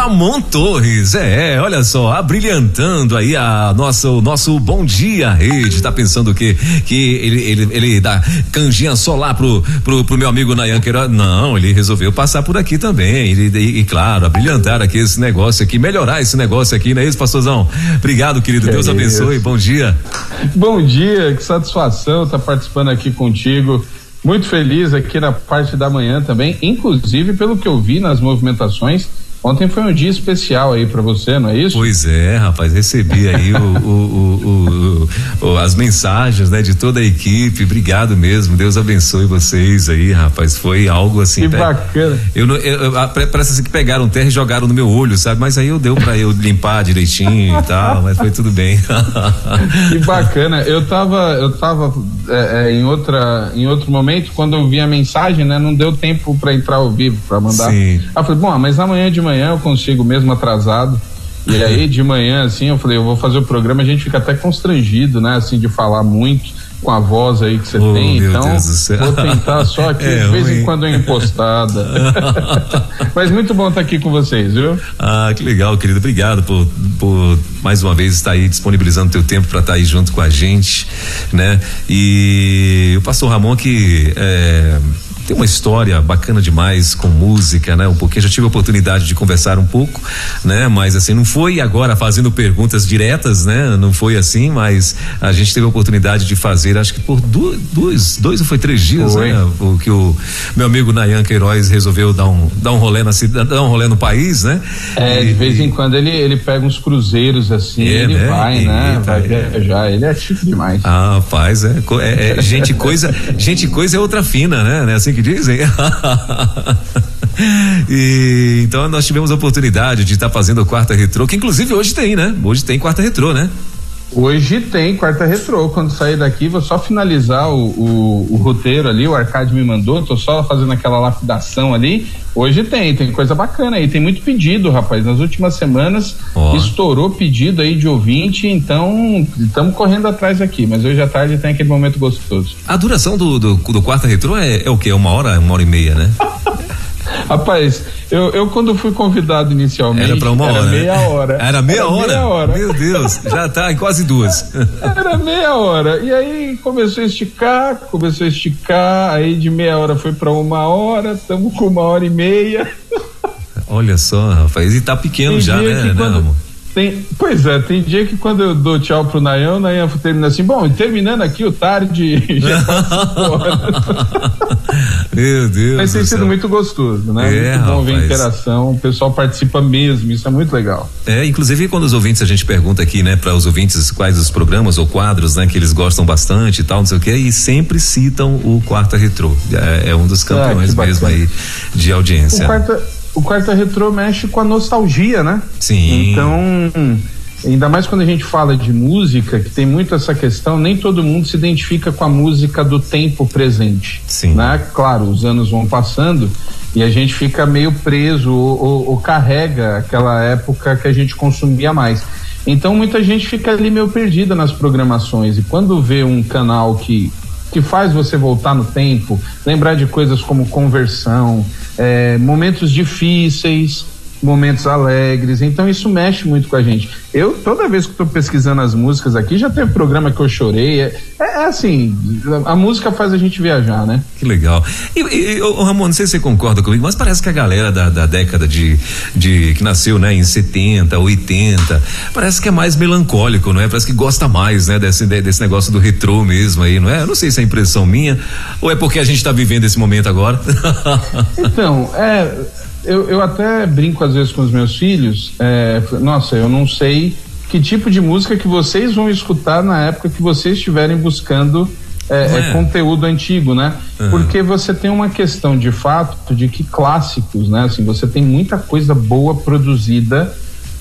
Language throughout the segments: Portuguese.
Ramon Torres, é, olha só, abrilhantando aí a nosso nosso bom dia rede, tá pensando que que ele ele, ele dá canjinha só lá pro, pro, pro meu amigo Nayan Queiroz, não, ele resolveu passar por aqui também, ele, e, e, claro, abrilhantar aqui esse negócio aqui, melhorar esse negócio aqui, não é isso, pastorzão? Obrigado, querido, que Deus é abençoe, bom dia. Bom dia, que satisfação estar tá participando aqui contigo, muito feliz aqui na parte da manhã também, inclusive pelo que eu vi nas movimentações, Ontem foi um dia especial aí para você, não é isso? Pois é, rapaz, recebi aí o, o, o, as mensagens, né, de toda a equipe. Obrigado mesmo. Deus abençoe vocês aí, rapaz. Foi algo assim. Que bacana. Eu, eu, eu, parece assim que pegaram terra e jogaram no meu olho, sabe? Mas aí eu deu para eu limpar direitinho e tal, mas foi tudo bem. que bacana. Eu tava, eu tava é, é, em outra, em outro momento quando eu vi a mensagem, né? Não deu tempo para entrar ao vivo para mandar. Sim. Aí eu falei, bom, mas amanhã de manhã manhã eu consigo mesmo atrasado. E aí de manhã, assim, eu falei, eu vou fazer o programa, a gente fica até constrangido, né, assim, de falar muito com a voz aí que você oh, tem, então vou tentar só aqui é, de vez ruim. em quando é impostada. Mas muito bom estar aqui com vocês, viu? Ah, que legal, querido. Obrigado por, por mais uma vez estar aí disponibilizando teu tempo para estar aí junto com a gente, né? E o pastor Ramon que é, tem uma história bacana demais com música, né? Um pouquinho, já tive a oportunidade de conversar um pouco, né? Mas assim, não foi agora fazendo perguntas diretas, né? Não foi assim, mas a gente teve a oportunidade de fazer, acho que por dois, dois, dois ou foi três dias, foi. né? O que o meu amigo Nayan Queiroz resolveu dar um, dar um rolê na cidade, dar um rolê no país, né? É, e, de vez em quando ele, ele pega uns cruzeiros assim, é, ele né? vai, né? Tá, vai é. viajar, ele é chique demais. Ah, rapaz, é, é, é gente coisa, gente coisa é outra fina, né? né? Assim que dizem. e, então nós tivemos a oportunidade de estar tá fazendo o quarta retrô, que inclusive hoje tem, né? Hoje tem quarta retrô, né? Hoje tem quarta retrô. Quando sair daqui, vou só finalizar o, o, o, roteiro ali. O Arcade me mandou, tô só fazendo aquela lapidação ali. Hoje tem, tem coisa bacana aí. Tem muito pedido, rapaz. Nas últimas semanas oh. estourou pedido aí de ouvinte, então estamos correndo atrás aqui. Mas hoje à tarde tem aquele momento gostoso. A duração do, do, do quarta retrô é, é o quê? Uma hora, uma hora e meia, né? Rapaz, eu, eu quando fui convidado inicialmente. Era pra uma era hora. Né? Meia né? hora. Era meia era hora? Meia hora. Meu Deus, já tá em quase duas. Era meia hora. E aí começou a esticar, começou a esticar, aí de meia hora foi pra uma hora, estamos com uma hora e meia. Olha só, rapaz, e tá pequeno Tem já, né, né, quando... amor? Tem, pois é, tem dia que quando eu dou tchau pro Nayan, o Nayan termina assim, bom, terminando aqui o tarde. Meu Deus. Mas tem sido muito gostoso, né? É, muito bom rapaz. ver a interação, o pessoal participa mesmo, isso é muito legal. É, inclusive quando os ouvintes, a gente pergunta aqui, né, para os ouvintes quais os programas ou quadros, né, que eles gostam bastante e tal, não sei o que, e sempre citam o Quarta Retrô. É, é um dos ah, campeões ah, mesmo aí de audiência. O Quarta o quarta retrô mexe com a nostalgia, né? Sim. Então, ainda mais quando a gente fala de música, que tem muito essa questão, nem todo mundo se identifica com a música do tempo presente. Sim. Né? Claro, os anos vão passando e a gente fica meio preso ou, ou, ou carrega aquela época que a gente consumia mais. Então muita gente fica ali meio perdida nas programações e quando vê um canal que que faz você voltar no tempo, lembrar de coisas como conversão, é, momentos difíceis, momentos alegres. Então isso mexe muito com a gente. Eu, toda vez que estou pesquisando as músicas aqui, já teve programa que eu chorei. É, é, assim, a música faz a gente viajar, né? Que legal. E, e Ramon, não sei se você concorda comigo, mas parece que a galera da, da década de, de que nasceu, né, em 70, 80, parece que é mais melancólico, não é? Parece que gosta mais, né, desse, desse negócio do retrô mesmo aí, não é? Eu não sei se é impressão minha ou é porque a gente está vivendo esse momento agora. então, é eu, eu até brinco às vezes com os meus filhos, é, nossa, eu não sei que tipo de música que vocês vão escutar na época que vocês estiverem buscando é, é, é. conteúdo antigo, né? Uhum. Porque você tem uma questão de fato de que clássicos, né? Assim, você tem muita coisa boa produzida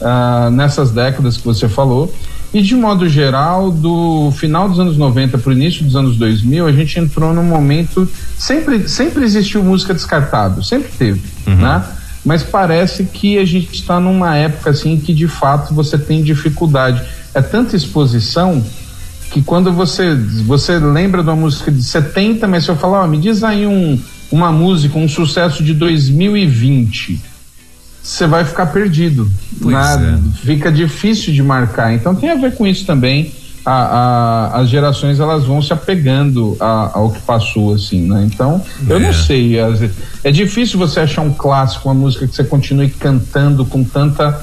uh, nessas décadas que você falou. E de modo geral, do final dos anos 90 para o início dos anos 2000, a gente entrou num momento. Sempre, sempre existiu música descartável, sempre teve, uhum. né? Mas parece que a gente está numa época assim que de fato você tem dificuldade. É tanta exposição que quando você você lembra de uma música de 70, mas se eu falar, ó, me diz aí um, uma música, um sucesso de 2020, você vai ficar perdido. Na, é. Fica difícil de marcar. Então tem a ver com isso também. A, a, as gerações elas vão se apegando a, ao que passou assim, né? Então eu é. não sei, é difícil você achar um clássico, uma música que você continue cantando com tanta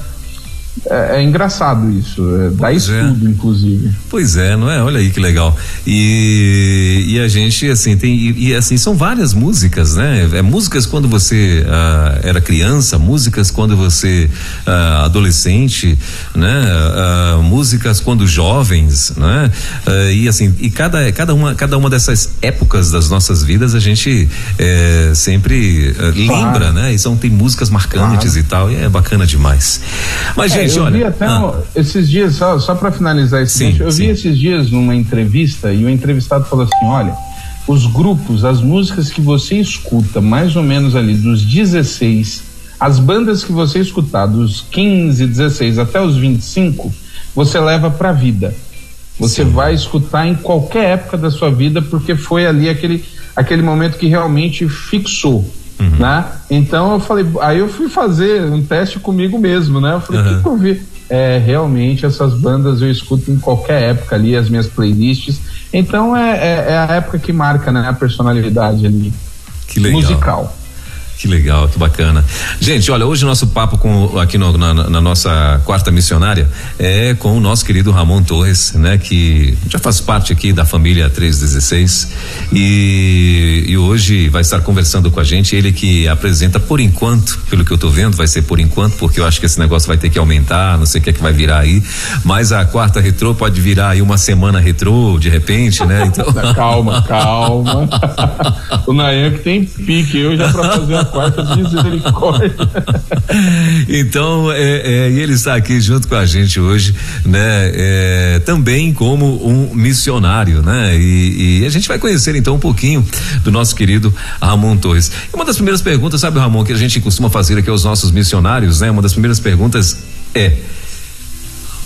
é, é, engraçado isso, é, dá é. estudo, é. inclusive. Pois é, não é? Olha aí que legal. E, e a gente, assim, tem. E, e assim, são várias músicas, né? É, músicas quando você ah, era criança, músicas quando você ah, adolescente, né? Ah, músicas quando jovens, né? Ah, e assim, e cada, cada, uma, cada uma dessas épocas das nossas vidas a gente eh, sempre eh, claro. lembra, né? E são, tem músicas marcantes claro. e tal, e é bacana demais. Mas, é, eu vi até ah. esses dias, só, só para finalizar esse sim, eu sim. vi esses dias numa entrevista e o entrevistado falou assim: olha, os grupos, as músicas que você escuta, mais ou menos ali dos 16, as bandas que você escutar dos 15, 16 até os 25, você leva para a vida. Você Sim. vai escutar em qualquer época da sua vida, porque foi ali aquele, aquele momento que realmente fixou. Uhum. Né? Então eu falei, aí eu fui fazer um teste comigo mesmo, né? Eu falei, o uhum. que, que eu vi? É, realmente essas bandas eu escuto em qualquer época ali, as minhas playlists. Então é, é, é a época que marca né, a personalidade ali. Que legal. Musical. Que legal, que bacana. Gente, olha, hoje o nosso papo com, aqui no, na, na, nossa quarta missionária é com o nosso querido Ramon Torres, né? Que já faz parte aqui da família 316 e, e hoje vai estar conversando com a gente. Ele que apresenta por enquanto, pelo que eu tô vendo, vai ser por enquanto, porque eu acho que esse negócio vai ter que aumentar, não sei o que é que vai virar aí. Mas a quarta retrô pode virar aí uma semana retrô, de repente, né? Então. calma, calma. o Nayan que tem pique, eu já pra fazer a quarta misericórdia. então, é, é, ele está aqui junto com a gente hoje, né? É, também como um missionário, né? E, e, a gente vai conhecer então um pouquinho do nosso querido Ramon Torres. E uma das primeiras perguntas, sabe, Ramon, que a gente costuma fazer aqui aos nossos missionários, né? Uma das primeiras perguntas é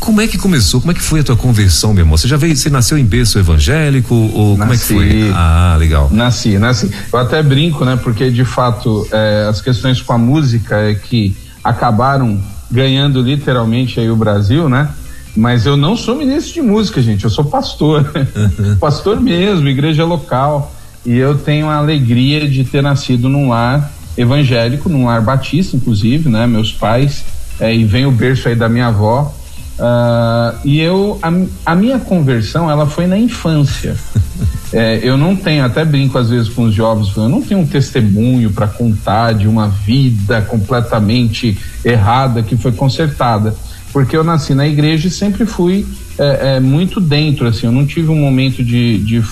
como é que começou? Como é que foi a tua conversão, meu irmão? Você já veio, você nasceu em berço evangélico ou nasci, como é que foi? Ah, legal. Nasci, nasci. Eu até brinco, né? Porque de fato é, as questões com a música é que acabaram ganhando literalmente aí o Brasil, né? Mas eu não sou ministro de música, gente. Eu sou pastor, pastor mesmo, igreja local. E eu tenho a alegria de ter nascido num lar evangélico, num lar batista, inclusive, né? Meus pais é, e vem o berço aí da minha avó Uh, e eu, a, a, minha conversão, ela foi na infância. é, eu não tenho, até brinco às vezes com os jovens, eu não tenho um testemunho para contar de uma vida completamente errada que foi consertada. Porque eu nasci na igreja e sempre fui é, é, muito dentro, assim, eu não tive um momento de, de,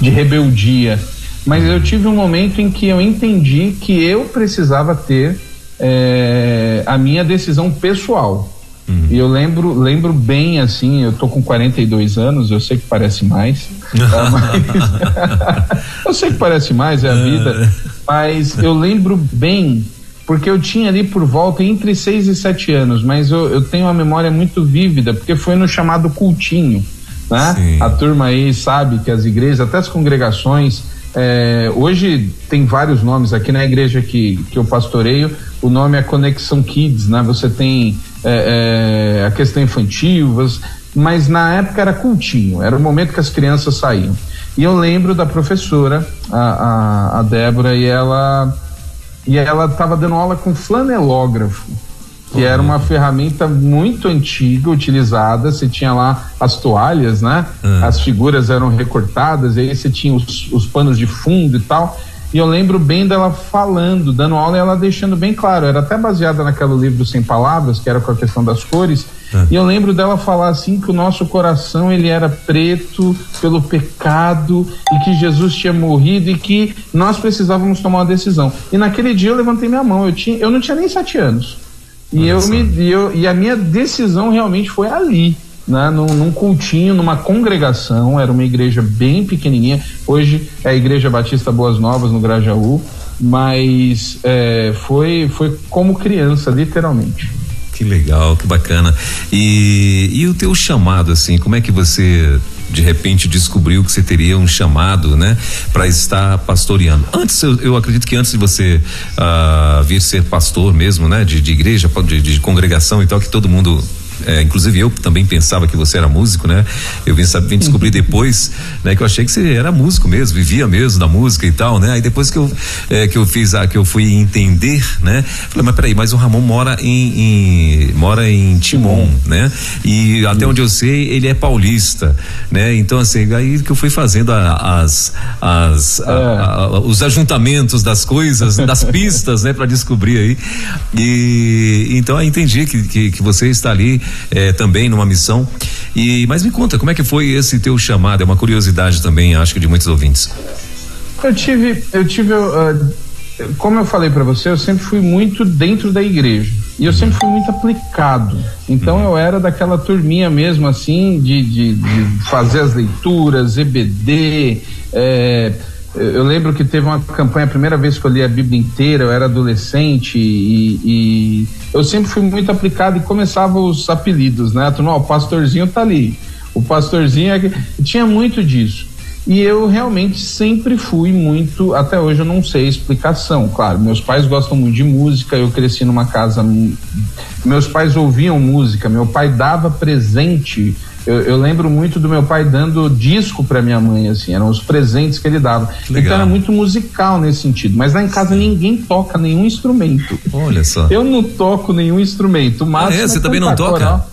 de rebeldia. Mas eu tive um momento em que eu entendi que eu precisava ter é, a minha decisão pessoal Uhum. E eu lembro, lembro bem assim, eu tô com 42 anos, eu sei que parece mais. mas... eu sei que parece mais, é a vida. É. Mas eu lembro bem, porque eu tinha ali por volta entre 6 e 7 anos, mas eu, eu tenho uma memória muito vívida, porque foi no chamado cultinho. Né? A turma aí sabe que as igrejas, até as congregações, é, hoje tem vários nomes aqui na igreja que, que eu pastoreio, o nome é Conexão Kids, né? Você tem é, é, a questão infantil, mas na época era cultinho, era o momento que as crianças saíam. E eu lembro da professora, a, a, a Débora, e ela e ela estava dando aula com flanelógrafo, que era uma ferramenta muito antiga, utilizada. Você tinha lá as toalhas, né? Uhum. As figuras eram recortadas, e aí você tinha os, os panos de fundo e tal. E eu lembro bem dela falando, dando aula e ela deixando bem claro. Era até baseada naquele livro Sem Palavras, que era com a questão das cores. É. E eu lembro dela falar assim que o nosso coração ele era preto pelo pecado e que Jesus tinha morrido e que nós precisávamos tomar uma decisão. E naquele dia eu levantei minha mão. Eu tinha, eu não tinha nem sete anos. E eu me, eu, e a minha decisão realmente foi ali né, num, num cultinho, numa congregação, era uma igreja bem pequenininha. Hoje é a Igreja Batista Boas Novas, no Grajaú, mas é, foi, foi como criança, literalmente. Que legal, que bacana. E, e o teu chamado, assim, como é que você de repente descobriu que você teria um chamado, né, para estar pastoreando. Antes, eu, eu, acredito que antes de você uh, vir ser pastor mesmo, né, de, de igreja, de, de, congregação e tal, que todo mundo é, inclusive eu também pensava que você era músico, né? Eu vim, vim descobrir depois, né? Que eu achei que você era músico mesmo, vivia mesmo da música e tal, né? Aí depois que eu é, que eu fiz a que eu fui entender, né? Falei, mas peraí, mas o Ramon mora em, em mora em Timon, né? E até onde eu sei ele é paulista, né? Então assim aí que eu fui fazendo a, as as é. a, os ajuntamentos das coisas, das pistas, né? Para descobrir aí e então aí entendi que, que que você está ali é, também numa missão. E mas me conta, como é que foi esse teu chamado? É uma curiosidade também, acho que de muitos ouvintes. Eu tive, eu tive, uh, como eu falei para você, eu sempre fui muito dentro da igreja e eu sempre fui muito aplicado. Então uhum. eu era daquela turminha mesmo assim de, de, de fazer as leituras, EBD. É, eu lembro que teve uma campanha, a primeira vez que eu li a Bíblia inteira, eu era adolescente e, e eu sempre fui muito aplicado e começava os apelidos, né? Tu, não, o pastorzinho tá ali. O pastorzinho é que tinha muito disso. E eu realmente sempre fui muito, até hoje eu não sei a explicação. Claro, meus pais gostam muito de música, eu cresci numa casa. Meus pais ouviam música, meu pai dava presente eu, eu, lembro muito do meu pai dando disco para minha mãe, assim, eram os presentes que ele dava. Legal. Então era muito musical nesse sentido. Mas lá em casa ninguém toca nenhum instrumento. Olha só. Eu não toco nenhum instrumento. Mas ah, é? Você é também não toca? Coral.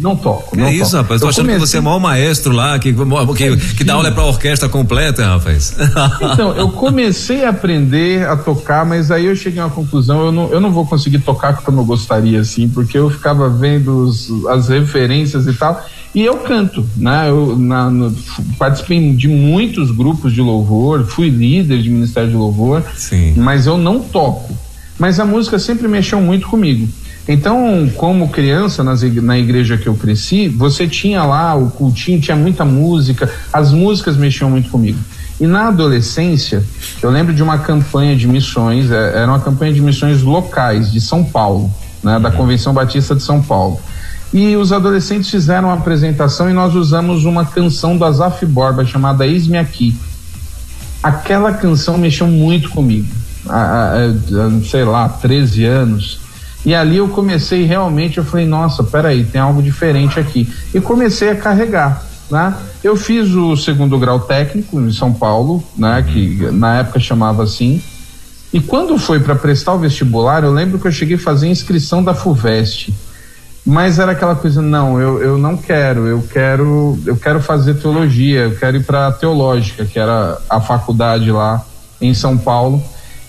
Não toco. Não é isso, toco. rapaz. Tô eu achando comecei... que você é o maior maestro lá, que, que, que dá aula pra orquestra completa, rapaz. Então, eu comecei a aprender a tocar, mas aí eu cheguei a uma conclusão, eu não, eu não vou conseguir tocar como eu gostaria, assim, porque eu ficava vendo os, as referências e tal. E eu canto, né? Eu na, no, participei de muitos grupos de louvor, fui líder de ministério de louvor, Sim. mas eu não toco. Mas a música sempre mexeu muito comigo. Então, como criança nas, na igreja que eu cresci, você tinha lá o cultinho, tinha muita música, as músicas mexiam muito comigo. E na adolescência, eu lembro de uma campanha de missões, é, era uma campanha de missões locais de São Paulo, né, da uhum. Convenção Batista de São Paulo. E os adolescentes fizeram uma apresentação e nós usamos uma canção do Azaf Borba chamada Eis-me Aqui. Aquela canção mexeu muito comigo. Há, há, sei lá, 13 anos. E ali eu comecei realmente, eu falei, nossa, peraí, tem algo diferente aqui. E comecei a carregar. Né? Eu fiz o segundo grau técnico em São Paulo, né? que na época chamava assim. E quando foi para prestar o vestibular, eu lembro que eu cheguei a fazer inscrição da FUVEST mas era aquela coisa não eu, eu não quero eu quero eu quero fazer teologia eu quero ir para teológica que era a faculdade lá em São Paulo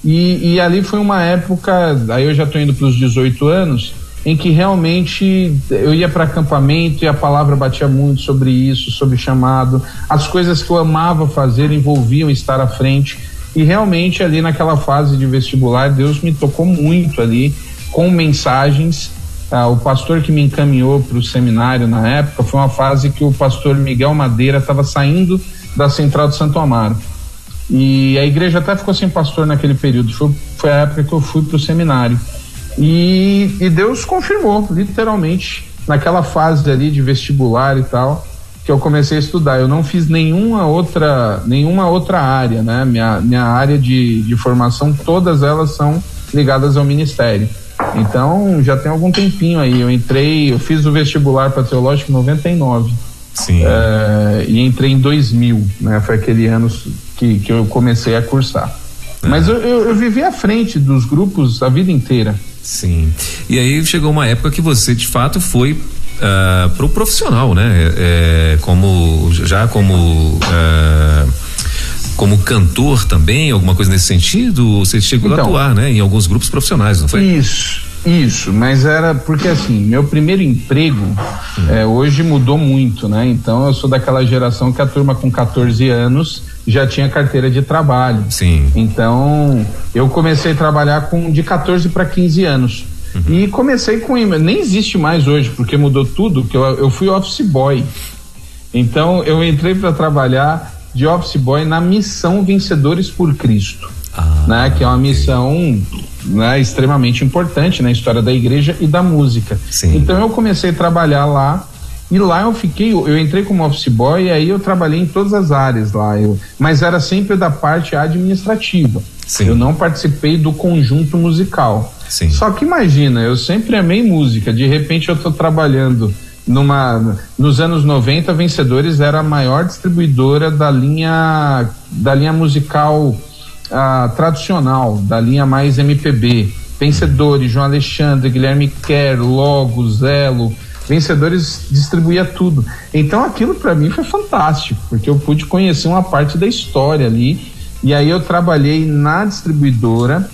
e, e ali foi uma época aí eu já estou indo para os 18 anos em que realmente eu ia para acampamento e a palavra batia muito sobre isso sobre chamado. As coisas que eu amava fazer envolviam estar à frente. E realmente ali naquela fase de vestibular Deus me tocou muito ali com mensagens. Ah, o pastor que me encaminhou para o seminário na época foi uma fase que o pastor Miguel Madeira estava saindo da Central de Santo Amaro. E a igreja até ficou sem pastor naquele período. Foi, foi a época que eu fui para o seminário. E, e Deus confirmou, literalmente, naquela fase ali de vestibular e tal, que eu comecei a estudar. Eu não fiz nenhuma outra, nenhuma outra área, né? Minha, minha área de, de formação, todas elas são ligadas ao ministério. Então, já tem algum tempinho aí. Eu entrei, eu fiz o vestibular para teológico em 99. Sim. É, e entrei em 2000, né? Foi aquele ano que, que eu comecei a cursar. É. Mas eu, eu, eu, vivi à frente dos grupos a vida inteira. Sim. E aí chegou uma época que você de fato foi uh, pro profissional, né? É, como já como uh, como cantor também, alguma coisa nesse sentido? Você chegou então, a atuar, né? Em alguns grupos profissionais, não foi? Isso, isso, mas era porque assim, meu primeiro emprego é, hoje mudou muito, né? Então eu sou daquela geração que a turma com 14 anos já tinha carteira de trabalho. Sim. Então eu comecei a trabalhar com de 14 para 15 anos. Uhum. E comecei com nem existe mais hoje porque mudou tudo. Que eu, eu fui office boy. Então eu entrei para trabalhar de office boy na missão Vencedores por Cristo, ah, né? Que é uma missão né, extremamente importante na história da igreja e da música. Sim. Então eu comecei a trabalhar lá e lá eu fiquei, eu entrei como office boy e aí eu trabalhei em todas as áreas lá, eu, mas era sempre da parte administrativa. Sim. Eu não participei do conjunto musical. Sim. Só que imagina, eu sempre amei música, de repente eu estou trabalhando numa nos anos 90 Vencedores era a maior distribuidora da linha da linha musical tradicional, da linha mais MPB. Vencedores, João Alexandre, Guilherme Quer, Logo, Zelo, Vencedores distribuía tudo. Então aquilo para mim foi fantástico, porque eu pude conhecer uma parte da história ali. E aí eu trabalhei na distribuidora,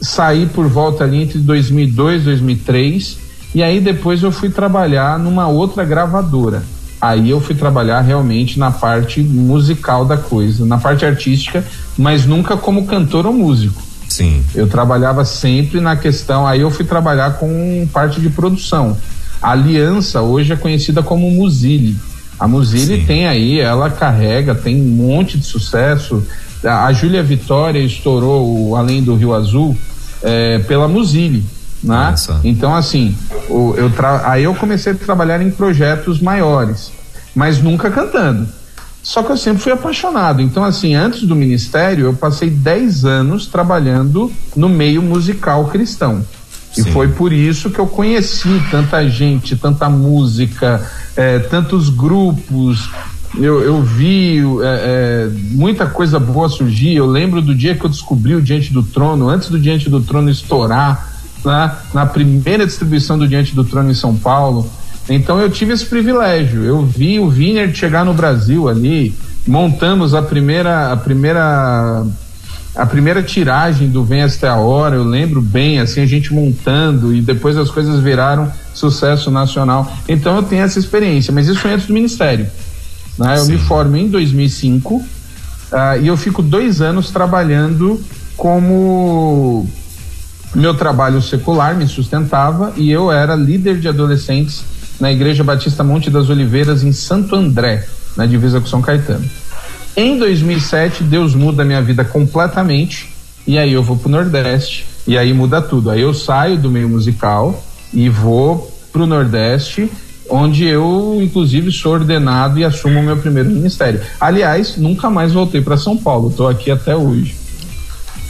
saí por volta ali entre 2002 e 2003, e aí depois eu fui trabalhar numa outra gravadora. Aí eu fui trabalhar realmente na parte musical da coisa, na parte artística, mas nunca como cantor ou músico. Sim. Eu trabalhava sempre na questão, aí eu fui trabalhar com parte de produção. A Aliança hoje é conhecida como Muzili. A Muzili Sim. tem aí, ela carrega, tem um monte de sucesso. A, a Júlia Vitória estourou o Além do Rio Azul é, pela Muzili. Né? Então, assim, eu tra- aí eu comecei a trabalhar em projetos maiores, mas nunca cantando. Só que eu sempre fui apaixonado. Então, assim, antes do ministério, eu passei 10 anos trabalhando no meio musical cristão. E Sim. foi por isso que eu conheci tanta gente, tanta música, eh, tantos grupos. Eu, eu vi eh, eh, muita coisa boa surgir. Eu lembro do dia que eu descobri o Diante do Trono, antes do Diante do Trono estourar, né, na primeira distribuição do Diante do Trono em São Paulo. Então eu tive esse privilégio. Eu vi o Wiener chegar no Brasil ali, montamos a primeira, a primeira a primeira tiragem do Vem Esta é a Hora, eu lembro bem, assim, a gente montando e depois as coisas viraram sucesso nacional. Então eu tenho essa experiência, mas isso foi antes do Ministério. Né? Eu Sim. me formo em 2005 ah, e eu fico dois anos trabalhando como meu trabalho secular me sustentava e eu era líder de adolescentes na Igreja Batista Monte das Oliveiras em Santo André, na divisa com São Caetano. Em 2007, Deus muda minha vida completamente e aí eu vou pro Nordeste e aí muda tudo. Aí eu saio do meio musical e vou pro Nordeste, onde eu inclusive sou ordenado e assumo o meu primeiro ministério. Aliás, nunca mais voltei para São Paulo. Estou aqui até hoje.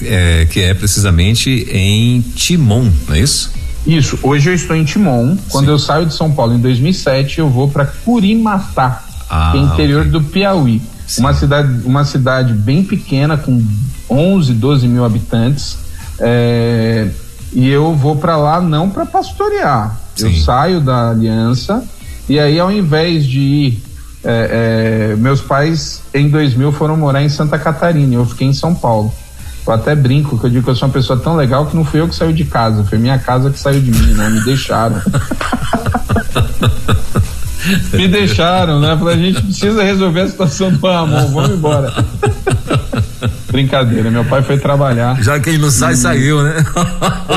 É, que é precisamente em Timon, não é isso? Isso, hoje eu estou em Timon. Quando Sim. eu saio de São Paulo em 2007, eu vou para Curimatá, Ah, que é interior ok. do Piauí. Sim. Uma cidade, uma cidade bem pequena, com 11, 12 mil habitantes. É, e eu vou para lá não para pastorear. Eu Sim. saio da aliança e aí, ao invés de ir. é, é, meus pais em 2000 foram morar em Santa Catarina, eu fiquei em São Paulo. Eu até brinco que eu digo que eu sou uma pessoa tão legal que não fui eu que saiu de casa, foi minha casa que saiu de mim, né? Me deixaram. Me deixaram, né? Falei, a gente precisa resolver a situação do Ramon, vamos embora. Brincadeira, meu pai foi trabalhar. Já que ele não sai, saiu, né?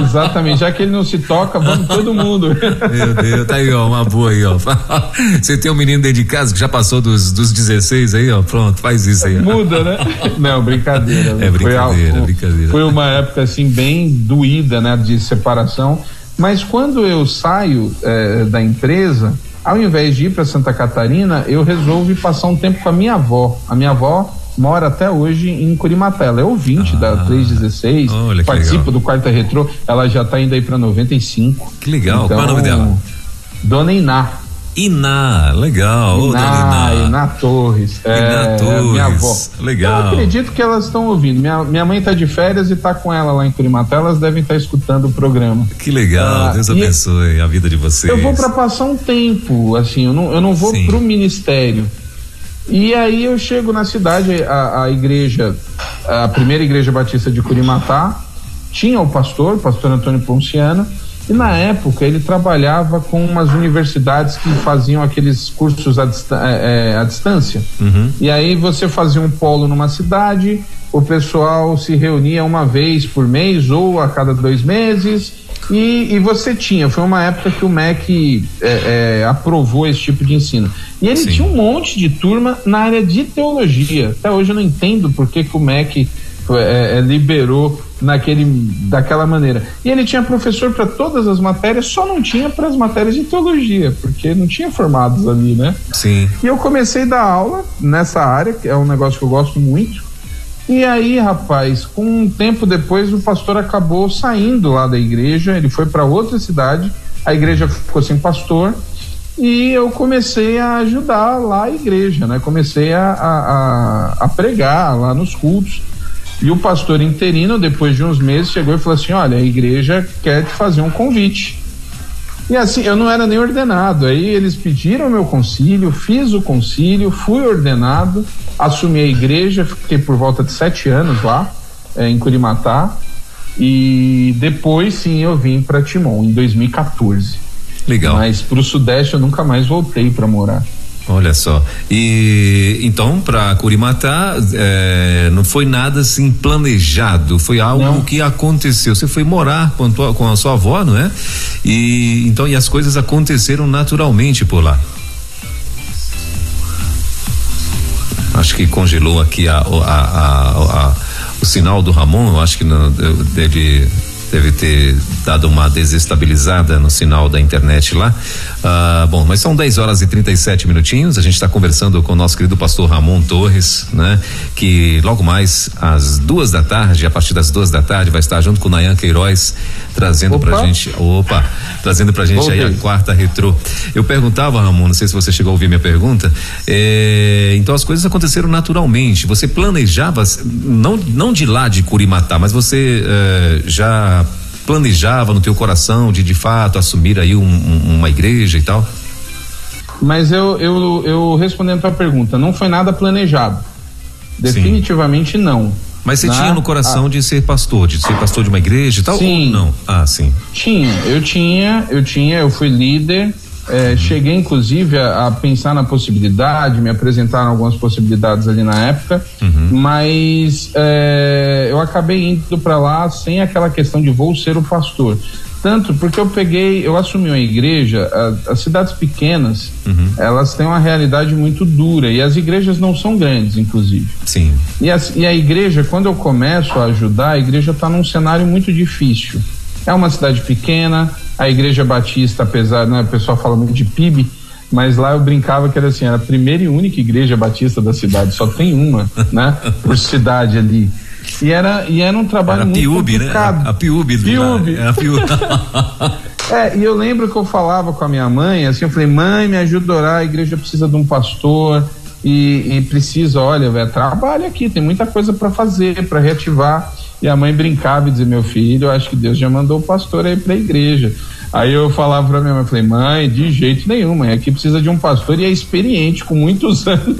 Exatamente, já que ele não se toca, vamos todo mundo. Meu Deus, tá aí, ó, uma boa aí, ó. Você tem um menino dentro de casa que já passou dos, dos 16 aí, ó. Pronto, faz isso aí. ó. Muda, né? Não, brincadeira. É brincadeira, foi, brincadeira. Foi uma época assim bem doída, né, de separação. Mas quando eu saio eh, da empresa, ao invés de ir para Santa Catarina, eu resolvi passar um tempo com a minha avó. A minha avó mora até hoje em Curimatá. Ela é ouvinte Ah, da 316, olha participa legal. do Quarta Retrô. Ela já está indo aí para 95. Que legal, qual é o nome dela? Dona Iná. Iná, legal. Ô, Iná, dona Iná. Iná Torres. Iná é, Torres, Minha avó. legal. Eu acredito que elas estão ouvindo. Minha, minha mãe está de férias e está com ela lá em Curimatá. Elas devem estar escutando o programa. Que legal, Ah, Deus e- abençoe a vida de vocês. Eu vou para passar um tempo, assim, eu não, eu não vou Sim. pro ministério. E aí eu chego na cidade, a, a igreja, a primeira igreja batista de Curimatá, tinha o pastor, o pastor Antônio Ponciano, e na época ele trabalhava com umas universidades que faziam aqueles cursos à, é, é, à distância. Uhum. E aí você fazia um polo numa cidade, o pessoal se reunia uma vez por mês ou a cada dois meses. E, e você tinha, foi uma época que o MEC é, é, aprovou esse tipo de ensino. E ele Sim. tinha um monte de turma na área de teologia. Até hoje eu não entendo por que, que o MEC é, é, liberou naquele, daquela maneira. E ele tinha professor para todas as matérias, só não tinha para as matérias de teologia, porque não tinha formados ali, né? Sim. E eu comecei a dar aula nessa área, que é um negócio que eu gosto muito. E aí, rapaz, com um tempo depois, o pastor acabou saindo lá da igreja, ele foi para outra cidade, a igreja ficou sem pastor e eu comecei a ajudar lá a igreja, né? Comecei a, a, a, pregar lá nos cultos. E o pastor interino, depois de uns meses, chegou e falou assim: Olha, a igreja quer te fazer um convite. E assim, eu não era nem ordenado. Aí eles pediram meu concílio, fiz o concílio, fui ordenado, assumi a igreja, fiquei por volta de sete anos lá, é, em Curimatá. E depois sim eu vim para Timon, em 2014. Legal. Mas para o Sudeste eu nunca mais voltei para morar. Olha só. E então, para Curimatá, é, não foi nada assim planejado, foi algo não. que aconteceu. Você foi morar com a, tua, com a sua avó, não é? E então e as coisas aconteceram naturalmente por lá. Acho que congelou aqui a, a, o sinal do Ramon. Acho que não, deve deve ter dado uma desestabilizada no sinal da internet lá. Ah, bom, mas são 10 horas e 37 minutinhos. A gente está conversando com o nosso querido pastor Ramon Torres, né? Que logo mais às duas da tarde, a partir das duas da tarde, vai estar junto com o Nayan Queiroz, trazendo opa. pra gente. Opa! Trazendo pra gente aí a quarta retrô. Eu perguntava, Ramon, não sei se você chegou a ouvir minha pergunta. É, então as coisas aconteceram naturalmente. Você planejava, não, não de lá de Curimatá, mas você é, já planejava no teu coração de de fato assumir aí um, um, uma igreja e tal? Mas eu, eu, eu respondendo a tua pergunta, não foi nada planejado. Definitivamente sim. não. Mas você Na, né? tinha no coração a, de ser pastor, de ser pastor de uma igreja e tal? Sim. Ou não? Ah, sim. Tinha, eu tinha, eu tinha, eu fui líder, é, cheguei inclusive a, a, pensar na possibilidade, me apresentaram algumas possibilidades ali na época, uhum. mas é, eu acabei indo para lá sem aquela questão de vou ser o pastor. Tanto porque eu peguei, eu assumi uma igreja, a, as cidades pequenas, uhum. elas têm uma realidade muito dura e as igrejas não são grandes, inclusive. Sim. E a, e a igreja, quando eu começo a ajudar, a igreja está num cenário muito difícil. É uma cidade pequena, a Igreja Batista, apesar, né, o pessoal fala muito de PIB, mas lá eu brincava que era assim, era a primeira e única igreja batista da cidade, só tem uma, né, por cidade ali. E era, e era um trabalho era muito Piúbe, complicado. Né? A, a Piúbe. Piúbe. É, a Piúbe. é, e eu lembro que eu falava com a minha mãe, assim, eu falei, mãe, me ajuda a orar, a igreja precisa de um pastor e, e precisa, olha, velho, trabalha aqui, tem muita coisa para fazer, para reativar. E a mãe brincava e dizia: Meu filho, eu acho que Deus já mandou o pastor aí para a igreja. Aí eu falava para minha mãe: falei, Mãe, de jeito nenhum, mãe, aqui precisa de um pastor e é experiente, com muitos anos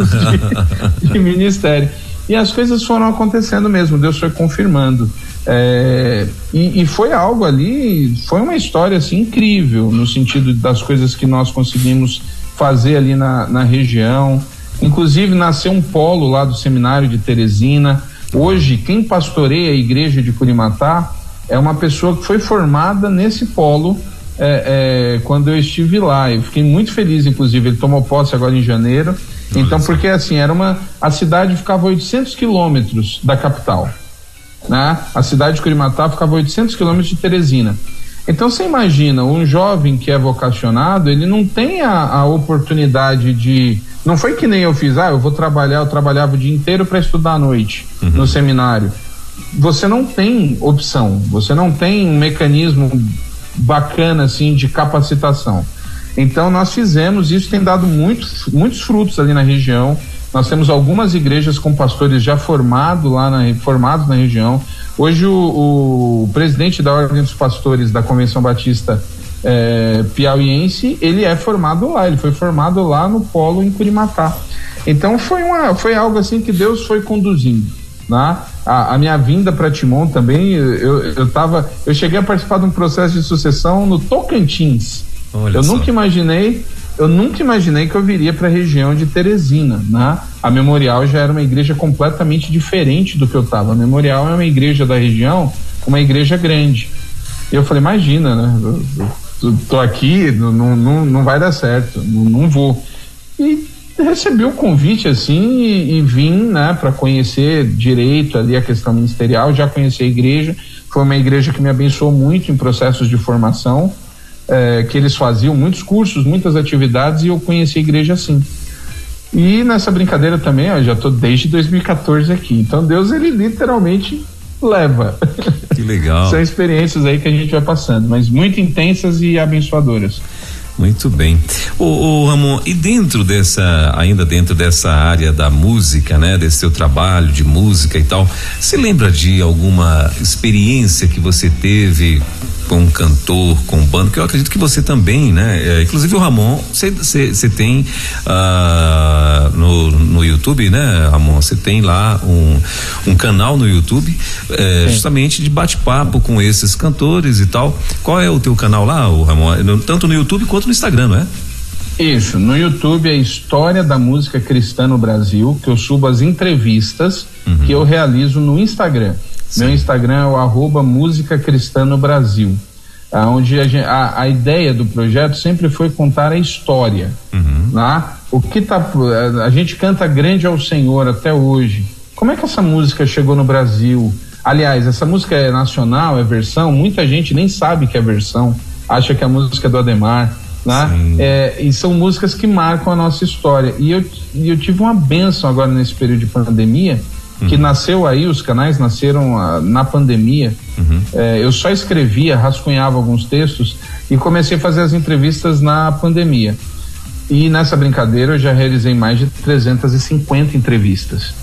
de, de ministério. E as coisas foram acontecendo mesmo, Deus foi confirmando. É, e, e, foi algo ali, foi uma história assim incrível, no sentido das coisas que nós conseguimos fazer ali na, na região. Inclusive, nasceu um polo lá do seminário de Teresina. Hoje, quem pastoreia a igreja de Curimatá é uma pessoa que foi formada nesse polo é, é, quando eu estive lá. Eu fiquei muito feliz, inclusive. Ele tomou posse agora em janeiro. Então, porque assim, era uma. A cidade ficava a 800 quilômetros da capital. Né? A cidade de Curimatá ficava a 800 quilômetros de Teresina. Então, você imagina, um jovem que é vocacionado, ele não tem a, a oportunidade de não foi que nem eu fiz, ah, eu vou trabalhar, eu trabalhava o dia inteiro para estudar à noite uhum. no seminário. Você não tem opção, você não tem um mecanismo bacana assim de capacitação. Então nós fizemos, isso tem dado muitos, muitos frutos ali na região. Nós temos algumas igrejas com pastores já formados lá na, formados na região. Hoje o, o presidente da Ordem dos Pastores da Convenção Batista é, piauiense, ele é formado lá, ele foi formado lá no polo em Curimatá. Então foi, uma, foi algo assim que Deus foi conduzindo. Né? A, a minha vinda para Timon também, eu, eu tava, eu cheguei a participar de um processo de sucessão no Tocantins. Olha eu só. nunca imaginei, eu nunca imaginei que eu viria para a região de Teresina, né? A Memorial já era uma igreja completamente diferente do que eu estava. A Memorial é uma igreja da região, uma igreja grande. E eu falei, imagina, né? Eu, tô aqui, não, não, não vai dar certo, não, não vou. E recebi o convite assim e, e vim, né, para conhecer direito ali a questão ministerial. Já conheci a igreja, foi uma igreja que me abençoou muito em processos de formação, eh, que eles faziam muitos cursos, muitas atividades e eu conheci a igreja assim. E nessa brincadeira também, ó, já estou desde 2014 aqui. Então Deus ele literalmente leva. Que legal. São experiências aí que a gente vai passando, mas muito intensas e abençoadoras. Muito bem. O, o, Ramon, e dentro dessa, ainda dentro dessa área da música, né, desse seu trabalho de música e tal, você lembra de alguma experiência que você teve com um cantor, com um bando, que eu acredito que você também, né? É, inclusive o Ramon, você tem uh, no, no YouTube, né, Ramon? Você tem lá um, um canal no YouTube é, justamente de bate-papo com esses cantores e tal. Qual é o teu canal lá, o Ramon? Tanto no YouTube quanto no Instagram, não é? Isso, no YouTube é História da Música Cristã no Brasil, que eu subo as entrevistas uhum. que eu realizo no Instagram. Sim. Meu Instagram é o arroba Música Cristã no Brasil. Onde a, a, a, ideia do projeto sempre foi contar a história. Uhum. Né? O que tá. A gente canta grande ao Senhor até hoje. Como é que essa música chegou no Brasil? Aliás, essa música é nacional, é versão, muita gente nem sabe que é versão, acha que é a música é do Ademar. Né? É, e são músicas que marcam a nossa história. E eu, eu tive uma benção agora nesse período de pandemia, que uhum. nasceu aí, os canais nasceram ah, na pandemia. Uhum. É, eu só escrevia, rascunhava alguns textos e comecei a fazer as entrevistas na pandemia. E nessa brincadeira eu já realizei mais de 350 entrevistas.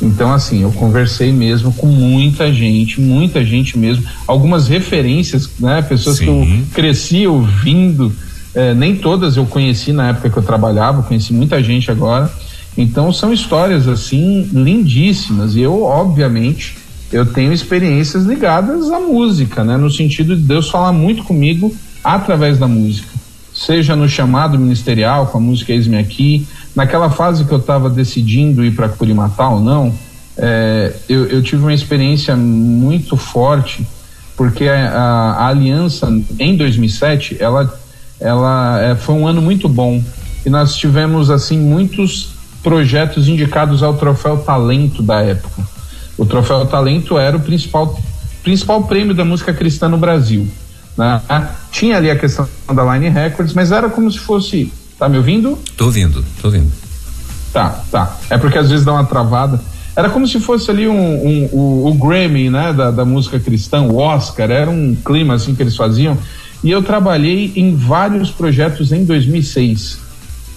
Então, assim, eu conversei mesmo com muita gente, muita gente mesmo. Algumas referências, né? Pessoas Sim. que eu cresci ouvindo. É, nem todas eu conheci na época que eu trabalhava, conheci muita gente agora. Então são histórias assim lindíssimas. E eu obviamente eu tenho experiências ligadas à música, né, no sentido de Deus falar muito comigo através da música, seja no chamado ministerial com a música Eis-me aqui, naquela fase que eu estava decidindo ir para Curimatá ou não, é, eu, eu, tive uma experiência muito forte porque a, a, a aliança em 2007 ela ela é, foi um ano muito bom. E nós tivemos assim muitos projetos indicados ao Troféu Talento da época. O Troféu Talento era o principal, principal prêmio da música cristã no Brasil. Né? Tinha ali a questão da Line Records, mas era como se fosse. Tá me ouvindo? Tô ouvindo, tô ouvindo. Tá, tá. É porque às vezes dá uma travada. Era como se fosse ali um, um, um o, Grammy, né, da, da música cristã, o Oscar, era um clima assim que eles faziam. E eu trabalhei em vários projetos em 2006.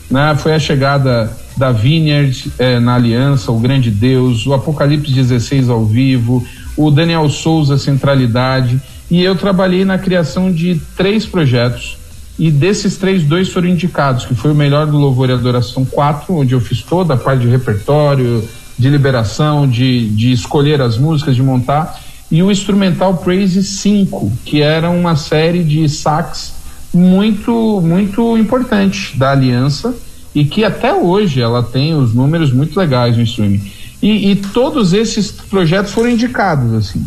Né? Foi a chegada da Vineyard é, na Aliança, o Grande Deus, o Apocalipse 16 ao vivo, o Daniel Souza Centralidade, e eu trabalhei na criação de três projetos. E desses três, dois foram indicados, que foi o melhor do Louvor e Adoração 4, onde eu fiz toda a parte de repertório, de liberação, de, de escolher as músicas, de montar, e o Instrumental Praise 5, que era uma série de sax muito, muito importante da Aliança e que até hoje ela tem os números muito legais no streaming. E, e todos esses projetos foram indicados, assim.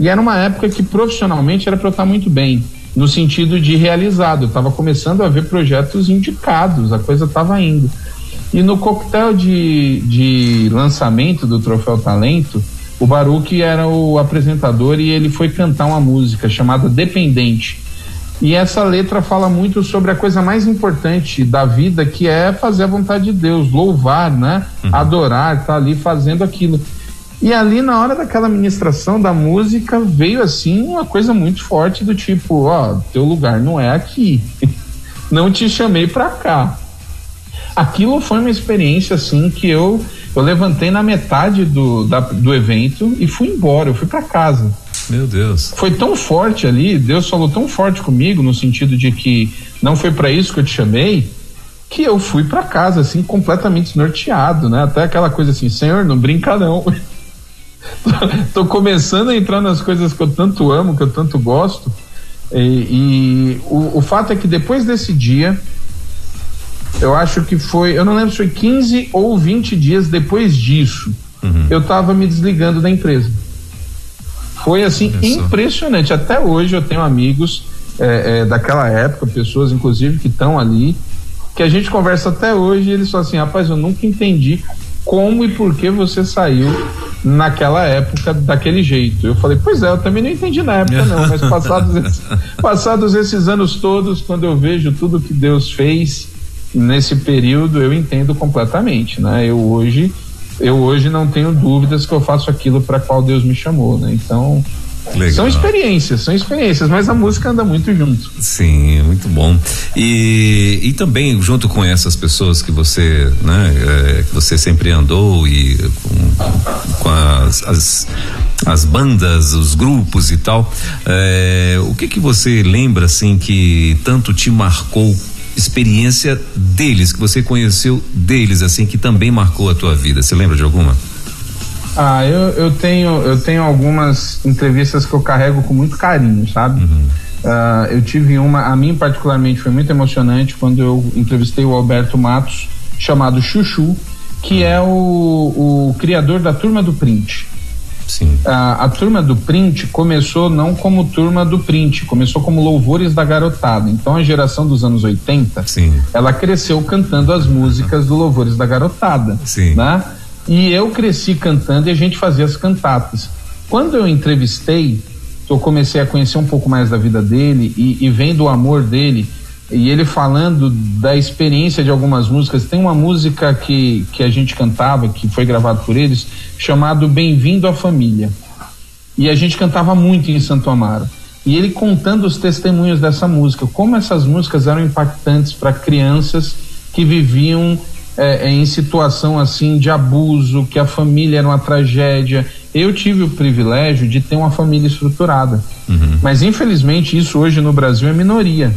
E era uma época que profissionalmente era para eu estar muito bem, no sentido de realizado. Eu estava começando a ver projetos indicados, a coisa estava indo. E no coquetel de, de lançamento do Troféu Talento, o Baruch era o apresentador e ele foi cantar uma música chamada Dependente e essa letra fala muito sobre a coisa mais importante da vida, que é fazer a vontade de Deus, louvar, né? Uhum. Adorar, tá ali fazendo aquilo. E ali na hora daquela ministração da música veio assim uma coisa muito forte do tipo, ó, teu lugar não é aqui. não te chamei para cá. Aquilo foi uma experiência assim que eu eu levantei na metade do, da, do evento e fui embora, eu fui para casa. Meu Deus. Foi tão forte ali, Deus falou tão forte comigo no sentido de que não foi para isso que eu te chamei, que eu fui para casa assim completamente desnorteado, né? Até aquela coisa assim, Senhor, não brinca não. tô, começando a entrar nas coisas que eu tanto amo, que eu tanto gosto. E, e o, o fato é que depois desse dia, eu acho que foi, eu não lembro se foi 15 ou 20 dias depois disso, uhum. eu estava me desligando da empresa. Foi assim impressionante. Até hoje eu tenho amigos é, é, daquela época, pessoas inclusive que estão ali, que a gente conversa até hoje e eles falam assim, rapaz, eu nunca entendi como e por que você saiu naquela época daquele jeito. Eu falei, pois é, eu também não entendi na época não, mas passados esses, passados esses anos todos, quando eu vejo tudo que Deus fez nesse período, eu entendo completamente, né? Eu hoje eu hoje não tenho dúvidas que eu faço aquilo para qual Deus me chamou, né? Então, Legal. São experiências, são experiências, mas a música anda muito junto. Sim, muito bom. E, e também junto com essas pessoas que você, né, é, que você sempre andou e com, com as, as, as, bandas, os grupos e tal, é, o que que você lembra assim que tanto te marcou experiência deles que você conheceu deles assim que também marcou a tua vida? Você lembra de alguma? Ah, eu, eu tenho eu tenho algumas entrevistas que eu carrego com muito carinho, sabe? Uhum. Uh, eu tive uma, a mim particularmente foi muito emocionante quando eu entrevistei o Alberto Matos, chamado Chuchu, que é o, o criador da turma do print. Sim. Uh, a turma do print começou não como turma do print, começou como louvores da garotada. Então a geração dos anos 80, Sim. ela cresceu cantando as músicas do louvores da garotada. Sim. Né? E eu cresci cantando e a gente fazia as cantatas. Quando eu entrevistei, eu comecei a conhecer um pouco mais da vida dele e, e vendo o amor dele e ele falando da experiência de algumas músicas. Tem uma música que, que a gente cantava, que foi gravado por eles, chamado Bem-vindo à Família. E a gente cantava muito em Santo Amaro. E ele contando os testemunhos dessa música, como essas músicas eram impactantes para crianças que viviam é, é, em situação assim de abuso, que a família era uma tragédia. Eu tive o privilégio de ter uma família estruturada, uhum. mas infelizmente isso hoje no Brasil é minoria,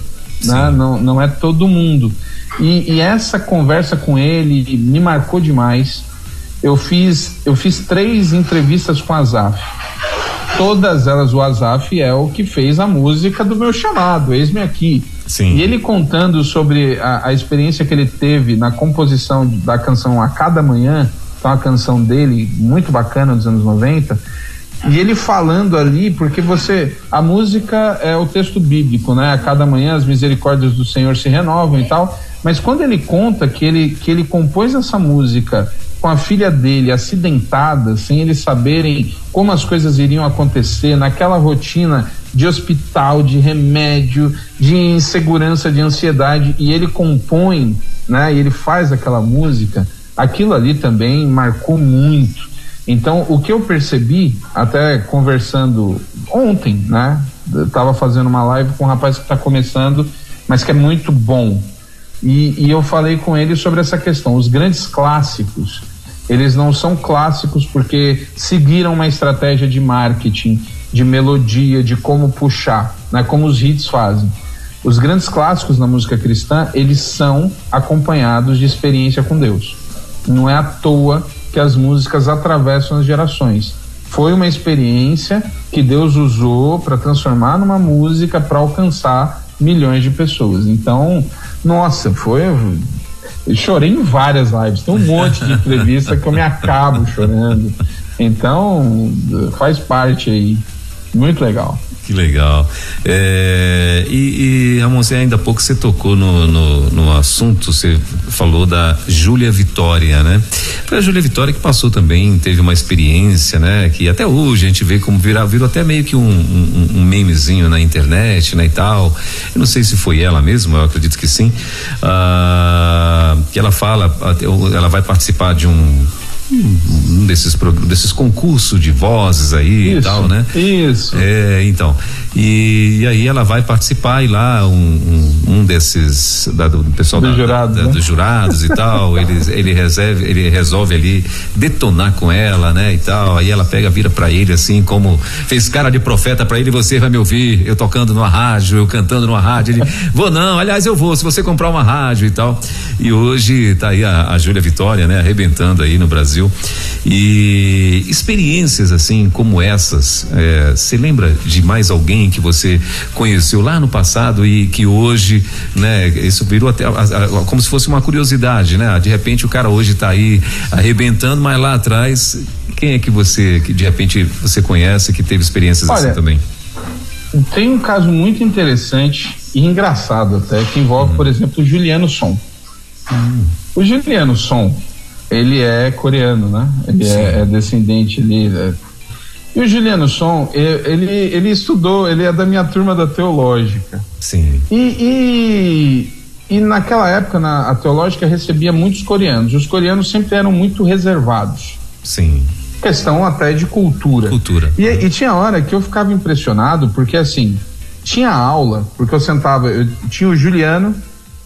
né? não, não é todo mundo. E, e, essa conversa com ele me marcou demais. Eu fiz, eu fiz três entrevistas com a Zaf todas elas o Azaf é o que fez a música do meu chamado, eis-me aqui. Sim. E ele contando sobre a, a, experiência que ele teve na composição da canção A Cada Manhã, que é uma canção dele muito bacana dos anos 90, e ele falando ali, porque você. A música é o texto bíblico, né? A cada manhã as misericórdias do Senhor se renovam e tal. Mas quando ele conta que ele, que ele compôs essa música com a filha dele acidentada, sem eles saberem como as coisas iriam acontecer, naquela rotina de hospital, de remédio, de insegurança, de ansiedade, e ele compõe, né? E ele faz aquela música, aquilo ali também marcou muito. Então, o que eu percebi, até conversando ontem, né? Eu tava fazendo uma live com um rapaz que está começando, mas que é muito bom. E, e eu falei com ele sobre essa questão. Os grandes clássicos, eles não são clássicos porque seguiram uma estratégia de marketing, de melodia, de como puxar, né? Como os hits fazem. Os grandes clássicos na música cristã, eles são acompanhados de experiência com Deus. Não é à toa que as músicas atravessam as gerações. Foi uma experiência que Deus usou para transformar numa música para alcançar milhões de pessoas. Então, nossa, foi eu chorei em várias lives. Tem um monte de entrevista que eu me acabo chorando. Então, faz parte aí. Muito legal. Que legal. É, e, e Ramon, você ainda há pouco você tocou no, no, no assunto, você falou da Júlia Vitória, né? Foi a Júlia Vitória que passou também, teve uma experiência, né? Que até hoje a gente vê como virar, virou até meio que um, um, um memezinho na internet, né? E tal. Eu não sei se foi ela mesmo, eu acredito que sim. Ah, que ela fala, ela vai participar de um um desses desses concursos de vozes aí isso, e tal, né? Isso. É, então. E, e aí ela vai participar e lá um, um, um desses da, do pessoal do da, jurado, da, né? dos jurados e tal, ele ele reserve, ele resolve ali detonar com ela, né? E tal. Aí ela pega, vira para ele assim como fez cara de profeta para ele, você vai me ouvir, eu tocando numa rádio, eu cantando numa rádio, ele, vou não, aliás eu vou, se você comprar uma rádio e tal. E hoje tá aí a, a Júlia Vitória, né, arrebentando aí no Brasil. E experiências assim como essas, você é, lembra de mais alguém que você conheceu lá no passado e que hoje, né, isso virou até a, a, como se fosse uma curiosidade, né? De repente o cara hoje está aí arrebentando, mas lá atrás, quem é que você, que de repente você conhece que teve experiências Olha, assim também? Tem um caso muito interessante e engraçado até, que envolve, uhum. por exemplo, o Juliano Som. Hum. O Juliano Som, ele é coreano, né? Ele é, é, descendente ali. É. E o Juliano Som, ele, ele estudou, ele é da minha turma da teológica. Sim. E, e, e naquela época, na, a teológica recebia muitos coreanos. Os coreanos sempre eram muito reservados. Sim. Questão até de cultura. Cultura. E, e tinha hora que eu ficava impressionado, porque assim, tinha aula, porque eu sentava, eu tinha o Juliano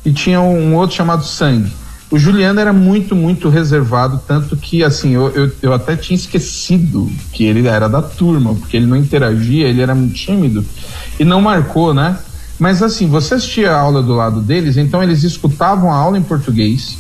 e tinha um outro chamado Sangue. O Juliano era muito, muito reservado, tanto que, assim, eu, eu, eu, até tinha esquecido que ele era da turma, porque ele não interagia, ele era muito tímido e não marcou, né? Mas, assim, você assistia a aula do lado deles, então eles escutavam a aula em português,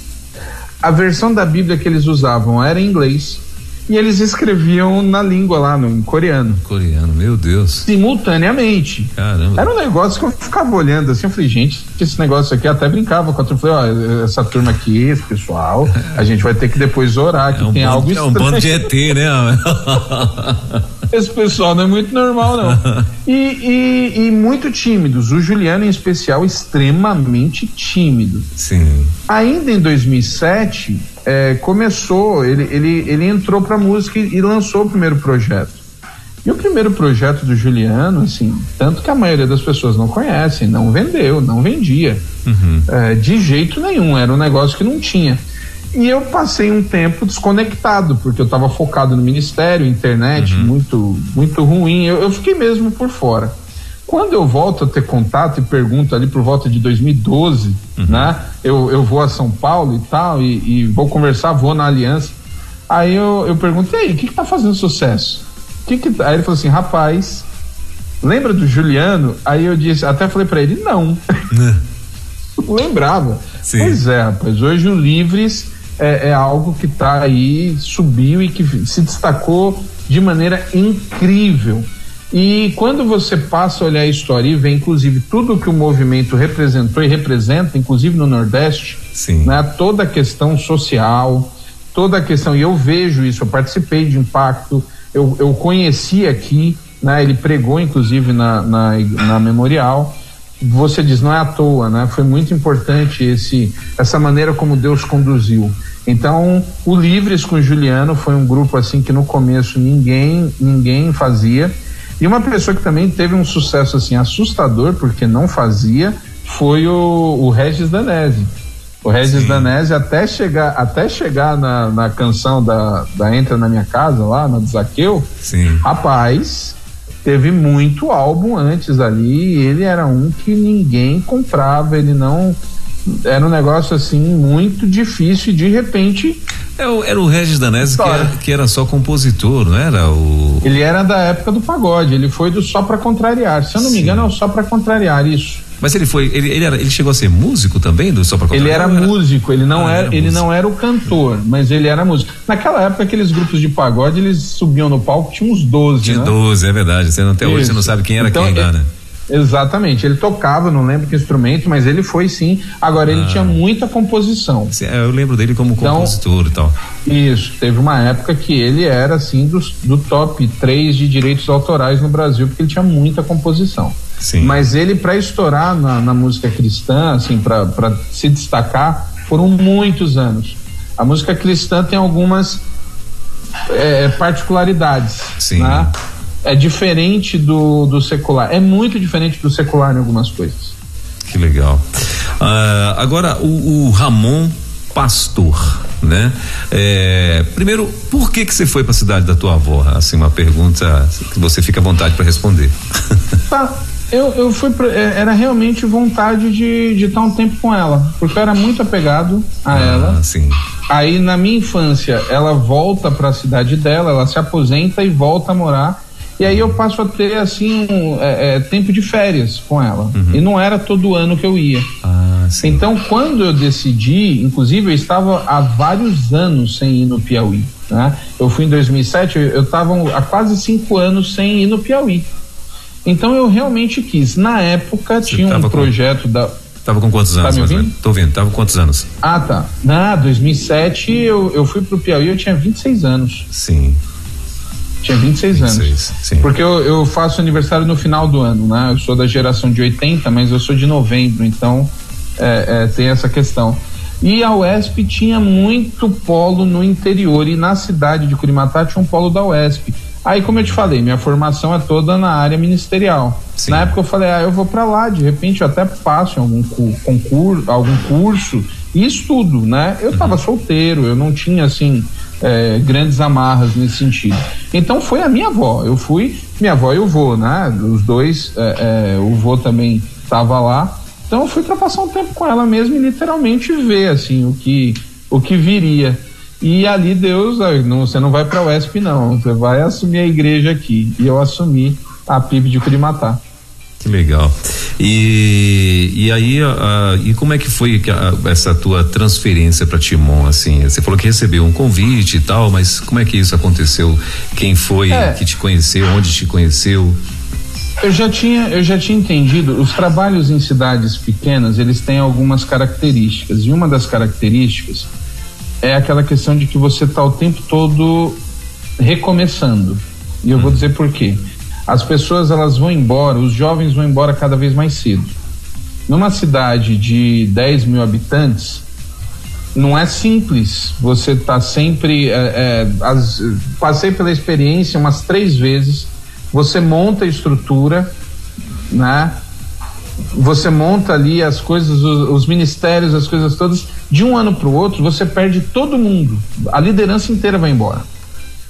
a versão da Bíblia que eles usavam era em inglês, e eles escreviam na língua lá, no, em coreano. Coreano, meu Deus. Simultaneamente. Caramba. Era um negócio que eu ficava olhando assim, eu falei, gente, esse negócio aqui, até brincava com a turma, falei, ó, essa turma aqui, esse pessoal, a gente vai ter que depois orar, que é um tem bando, algo estranho. É um bando de ET, né? esse pessoal não é muito normal, não. E, e, e, muito tímidos. O Juliano, em especial, extremamente tímido. Sim. Ainda em 2007, é, começou, ele, ele, ele entrou para música e, e, lançou o primeiro projeto. E o primeiro projeto do Juliano, assim, tanto que a maioria das pessoas não conhecem, não vendeu, não vendia. Uhum. É, de jeito nenhum, era um negócio que não tinha. E eu passei um tempo desconectado, porque eu estava focado no ministério, internet, uhum. muito, muito ruim. Eu, eu fiquei mesmo por fora. Quando eu volto a ter contato e pergunto ali por volta de 2012, uhum. né? Eu, eu vou a São Paulo e tal, e, e vou conversar, vou na Aliança. Aí eu, eu pergunto, e aí, o que, que tá fazendo sucesso? Que que, tá? aí ele falou assim, rapaz, lembra do Juliano? Aí eu disse, até falei para ele, não. lembrava. Sim. Pois é, rapaz, hoje o Livres é, é algo que tá aí, subiu e que se destacou de maneira incrível. E quando você passa a olhar a história e vê, inclusive, tudo que o movimento representou e representa, inclusive no Nordeste, né, toda a questão social, toda a questão, e eu vejo isso, eu participei de impacto, eu, eu conheci aqui, né, ele pregou, inclusive, na, na, na memorial. Você diz, não é à toa, né? Foi muito importante esse, essa maneira como Deus conduziu. Então, o Livres com o Juliano foi um grupo assim que no começo ninguém ninguém fazia e uma pessoa que também teve um sucesso assim assustador, porque não fazia, foi o, o Regis Danese. O Regis Sim. Danese até chegar, até chegar na, na canção da, da Entra na Minha Casa, lá, na do Zaqueu, Sim. rapaz, teve muito álbum antes ali, e ele era um que ninguém comprava, ele não era um negócio assim muito difícil e de repente é era o Regis Danese que era, que era, só compositor, não era o. Ele era da época do pagode, ele foi do Só para Contrariar. Se eu não Sim. me engano, é o Só para Contrariar, isso. Mas ele foi, ele, ele, era, ele chegou a ser músico também do Só para Contrariar? Ele era, era, músico, ele não ah, era, ele não era o cantor, mas ele era músico. Naquela época, aqueles grupos de pagode, eles subiam no palco, tinha uns 12, Tinha né? 12, é verdade. Você, até isso. hoje você não sabe quem era então, quem lá, né? Exatamente, ele tocava, não lembro que instrumento, mas ele foi sim. Agora ele ah. tinha muita composição. É, eu lembro dele como então, compositor e tal. Isso, teve uma época que ele era assim do, do top 3 de direitos autorais no Brasil, porque ele tinha muita composição. Sim. Mas ele, para estourar na, na, música cristã, assim, para se destacar, foram muitos anos. A música cristã tem algumas é, particularidades. Sim. Né? É diferente do, do secular. É muito diferente do secular em algumas coisas. Que legal. Uh, agora, o, o, Ramon Pastor, né? É, primeiro, por que que você foi para a cidade da tua avó? Assim, uma pergunta que você fica à vontade para responder. Tá. Eu, eu fui pra, é, era realmente vontade de, de estar um tempo com ela, porque eu era muito apegado a ah, ela. Sim. Aí na minha infância, ela volta para a cidade dela, ela se aposenta e volta a morar e aí eu passo a ter, assim, um, é, é, tempo de férias com ela. Uhum. E não era todo ano que eu ia. Ah, então, quando eu decidi, inclusive eu estava há vários anos sem ir no Piauí. Né? Eu fui em 2007, eu estava há quase cinco anos sem ir no Piauí. Então eu realmente quis. Na época Você tinha um projeto com... da. Tava com quantos anos? Tá me ouvindo? Tô vendo, tava com quantos anos? Ah, tá. Na 2007 eu, eu fui pro Piauí, eu tinha 26 anos. Sim. Tinha 26, 26 anos. Sim. Porque eu, eu, faço aniversário no final do ano, né? Eu sou da geração de 80, mas eu sou de novembro, então é, é, tem essa questão. E a UESP tinha muito polo no interior e na cidade de Curimatá tinha um polo da UESP. Aí, como eu te falei, minha formação é toda na área ministerial. Sim. Na época eu falei, ah, eu vou para lá, de repente eu até passo em algum concurso, algum curso e estudo, né? Eu estava uhum. solteiro, eu não tinha assim é, grandes amarras nesse sentido. Então foi a minha avó. Eu fui, minha avó e o vô, né? Os dois, é, é, o vô também estava lá. Então eu fui para passar um tempo com ela mesmo e literalmente ver assim o que o que viria. E ali Deus, não, você não vai para o UESP não, você vai assumir a igreja aqui. E eu assumi a PIB de Curimatá. Que legal. E, e aí, uh, e como é que foi a, essa tua transferência para Timon, assim? Você falou que recebeu um convite e tal, mas como é que isso aconteceu? Quem foi é. que te conheceu? Onde te conheceu? Eu já tinha, eu já tinha entendido. Os trabalhos em cidades pequenas eles têm algumas características e uma das características é aquela questão de que você está o tempo todo recomeçando. E eu hum. vou dizer por quê as pessoas elas vão embora, os jovens vão embora cada vez mais cedo. Numa cidade de 10 mil habitantes, não é simples. Você está sempre. É, é, as, passei pela experiência umas três vezes. Você monta a estrutura, né? Você monta ali as coisas, os, os ministérios, as coisas todas. De um ano para o outro, você perde todo mundo. A liderança inteira vai embora.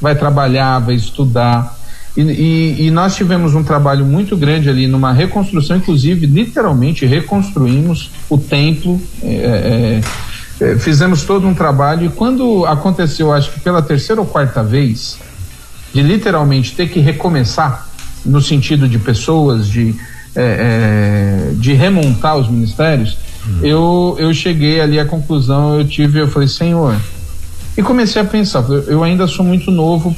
Vai trabalhar, vai estudar e, e, e, nós tivemos um trabalho muito grande ali numa reconstrução, inclusive literalmente reconstruímos o templo, é, é, é, fizemos todo um trabalho e quando aconteceu, acho que pela terceira ou quarta vez, de literalmente ter que recomeçar no sentido de pessoas, de, é, é, de remontar os ministérios, hum. eu, eu cheguei ali à conclusão, eu tive, eu falei, Senhor, e comecei a pensar, eu ainda sou muito novo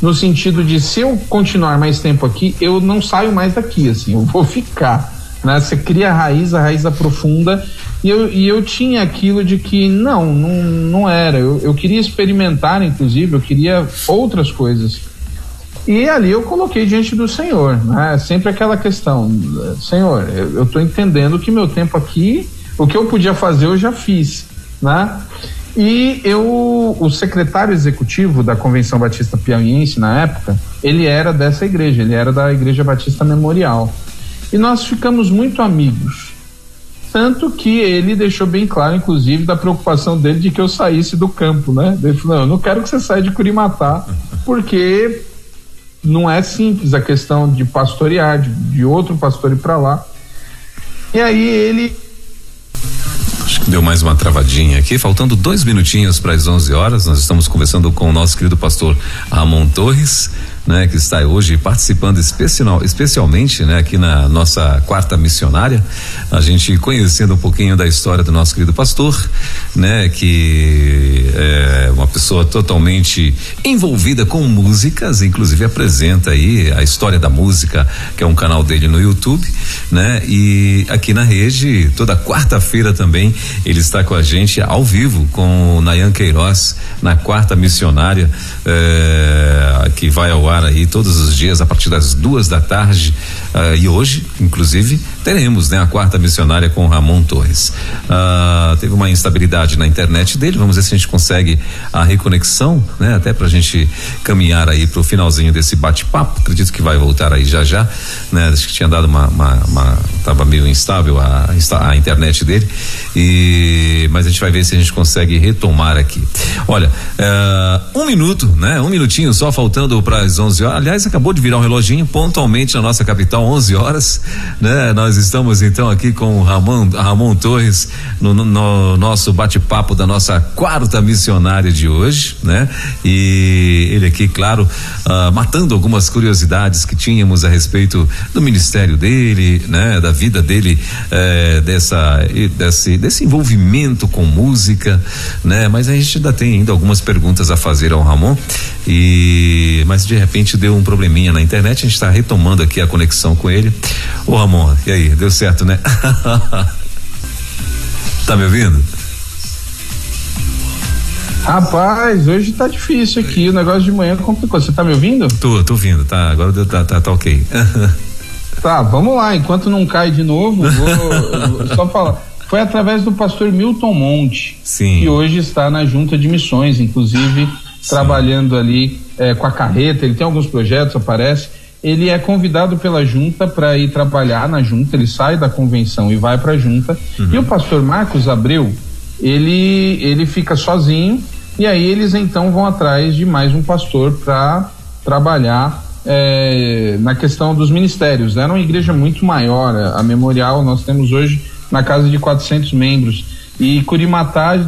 no sentido de se eu continuar mais tempo aqui, eu não saio mais daqui, assim, eu vou ficar. Né? Você cria a raiz, a raiz aprofunda. E eu, e eu tinha aquilo de que não, não, não era. Eu, eu queria experimentar, inclusive, eu queria outras coisas. E ali eu coloquei diante do Senhor, né? Sempre aquela questão, Senhor, eu estou entendendo que meu tempo aqui, o que eu podia fazer eu já fiz, né? E eu, o secretário executivo da Convenção Batista Piauiense na época, ele era dessa igreja, ele era da Igreja Batista Memorial. E nós ficamos muito amigos. Tanto que ele deixou bem claro, inclusive, da preocupação dele de que eu saísse do campo, né? Ele falou: não, eu não quero que você saia de Curimatá, porque não é simples a questão de pastorear, de, de outro pastor ir para lá. E aí ele Deu mais uma travadinha aqui, faltando dois minutinhos para as 11 horas. Nós estamos conversando com o nosso querido pastor Ramon Torres né, que está hoje participando especial, especialmente, né, aqui na nossa quarta missionária, a gente conhecendo um pouquinho da história do nosso querido pastor, né, que é uma pessoa totalmente envolvida com músicas, inclusive apresenta aí a história da música, que é um canal dele no YouTube, né, e aqui na rede, toda quarta-feira também, ele está com a gente ao vivo com o Nayan Queiroz na quarta missionária, é, que vai ao ar aí todos os dias a partir das duas da tarde. Uh, e hoje, inclusive, teremos né, a quarta missionária com Ramon Torres. Uh, teve uma instabilidade na internet dele, vamos ver se a gente consegue a reconexão, né? Até pra gente caminhar aí pro finalzinho desse bate-papo. Acredito que vai voltar aí já já, né? Acho que tinha dado uma, uma, uma tava meio instável a, a internet dele. E mas a gente vai ver se a gente consegue retomar aqui. Olha, uh, um minuto, né? Um minutinho só faltando para as 11 horas. Aliás, acabou de virar um reloginho pontualmente na nossa capital, 11 horas, né? Nós estamos então aqui com o Ramon, Ramon Torres no, no, no nosso bate-papo da nossa quarta missionária de hoje, né? E ele aqui, claro, uh, matando algumas curiosidades que tínhamos a respeito do ministério dele, né? Da vida dele, eh, dessa, desse, desse envolvimento com música, né? Mas a gente ainda tem ainda algumas perguntas a fazer ao Ramon e mas de repente deu um probleminha na internet, a gente está retomando aqui a conexão com ele. Ô Ramon, e aí, deu certo, né? tá me ouvindo? Rapaz, hoje tá difícil aqui, o negócio de manhã complicou. Você tá me ouvindo? Tô, tô ouvindo, tá, agora deu, tá, tá, tá ok. tá, vamos lá, enquanto não cai de novo, vou, vou só falar. foi através do pastor Milton Monte, Sim. que hoje está na Junta de Missões, inclusive Sim. trabalhando ali é, com a carreta. Ele tem alguns projetos, aparece. Ele é convidado pela junta para ir trabalhar na junta. Ele sai da convenção e vai para a junta. Uhum. E o pastor Marcos Abreu, ele ele fica sozinho e aí eles então vão atrás de mais um pastor para trabalhar é, na questão dos ministérios. Era uma igreja muito maior. A Memorial nós temos hoje na casa de 400 membros. E Curimatá,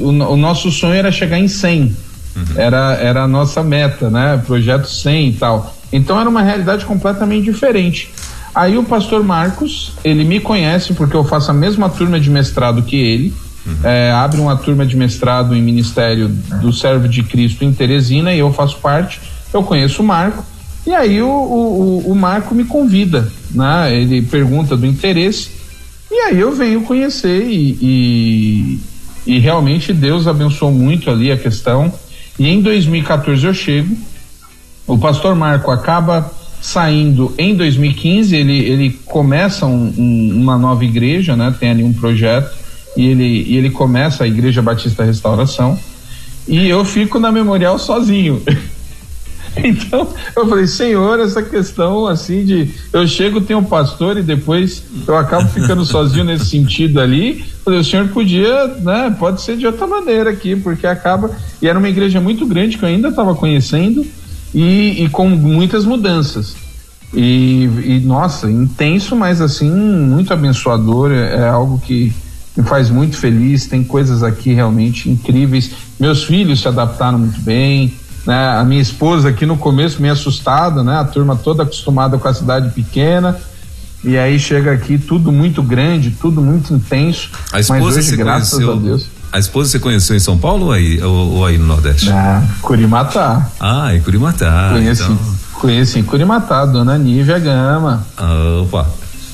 o, o nosso sonho era chegar em 100. Uhum. Era, era a nossa meta, né? Projeto 100 e tal. Então era uma realidade completamente diferente. Aí o pastor Marcos, ele me conhece porque eu faço a mesma turma de mestrado que ele. Uhum. É, abre uma turma de mestrado em Ministério do Servo de Cristo em Teresina e eu faço parte. Eu conheço o Marco. E aí o, o, o Marco me convida, né? Ele pergunta do interesse e aí eu venho conhecer e, e, e realmente Deus abençoou muito ali a questão. E em 2014 eu chego, o pastor Marco acaba saindo em 2015, ele, ele começa um, um, uma nova igreja, né? Tem ali um projeto e ele, e ele começa a Igreja Batista Restauração e eu fico na memorial sozinho. Então, eu falei, Senhor, essa questão assim de eu chego, tenho um pastor e depois eu acabo ficando sozinho nesse sentido ali. Falei, o senhor podia, né? Pode ser de outra maneira aqui, porque acaba. E era uma igreja muito grande que eu ainda estava conhecendo e, e, com muitas mudanças. E, e, nossa, intenso, mas assim, muito abençoador. É, é algo que me faz muito feliz. Tem coisas aqui realmente incríveis. Meus filhos se adaptaram muito bem. Né? A minha esposa aqui no começo meio assustada, né? A turma toda acostumada com a cidade pequena. E aí chega aqui tudo muito grande, tudo muito intenso. A esposa mas hoje, graças conheceu, a Deus. A esposa você conheceu em São Paulo ou aí, ou, ou aí no Nordeste? Ah, Curimatá. Ah, em Curimatá. Conheci, então... conheci em Curimatá, Dona Nívia Gama. Opa,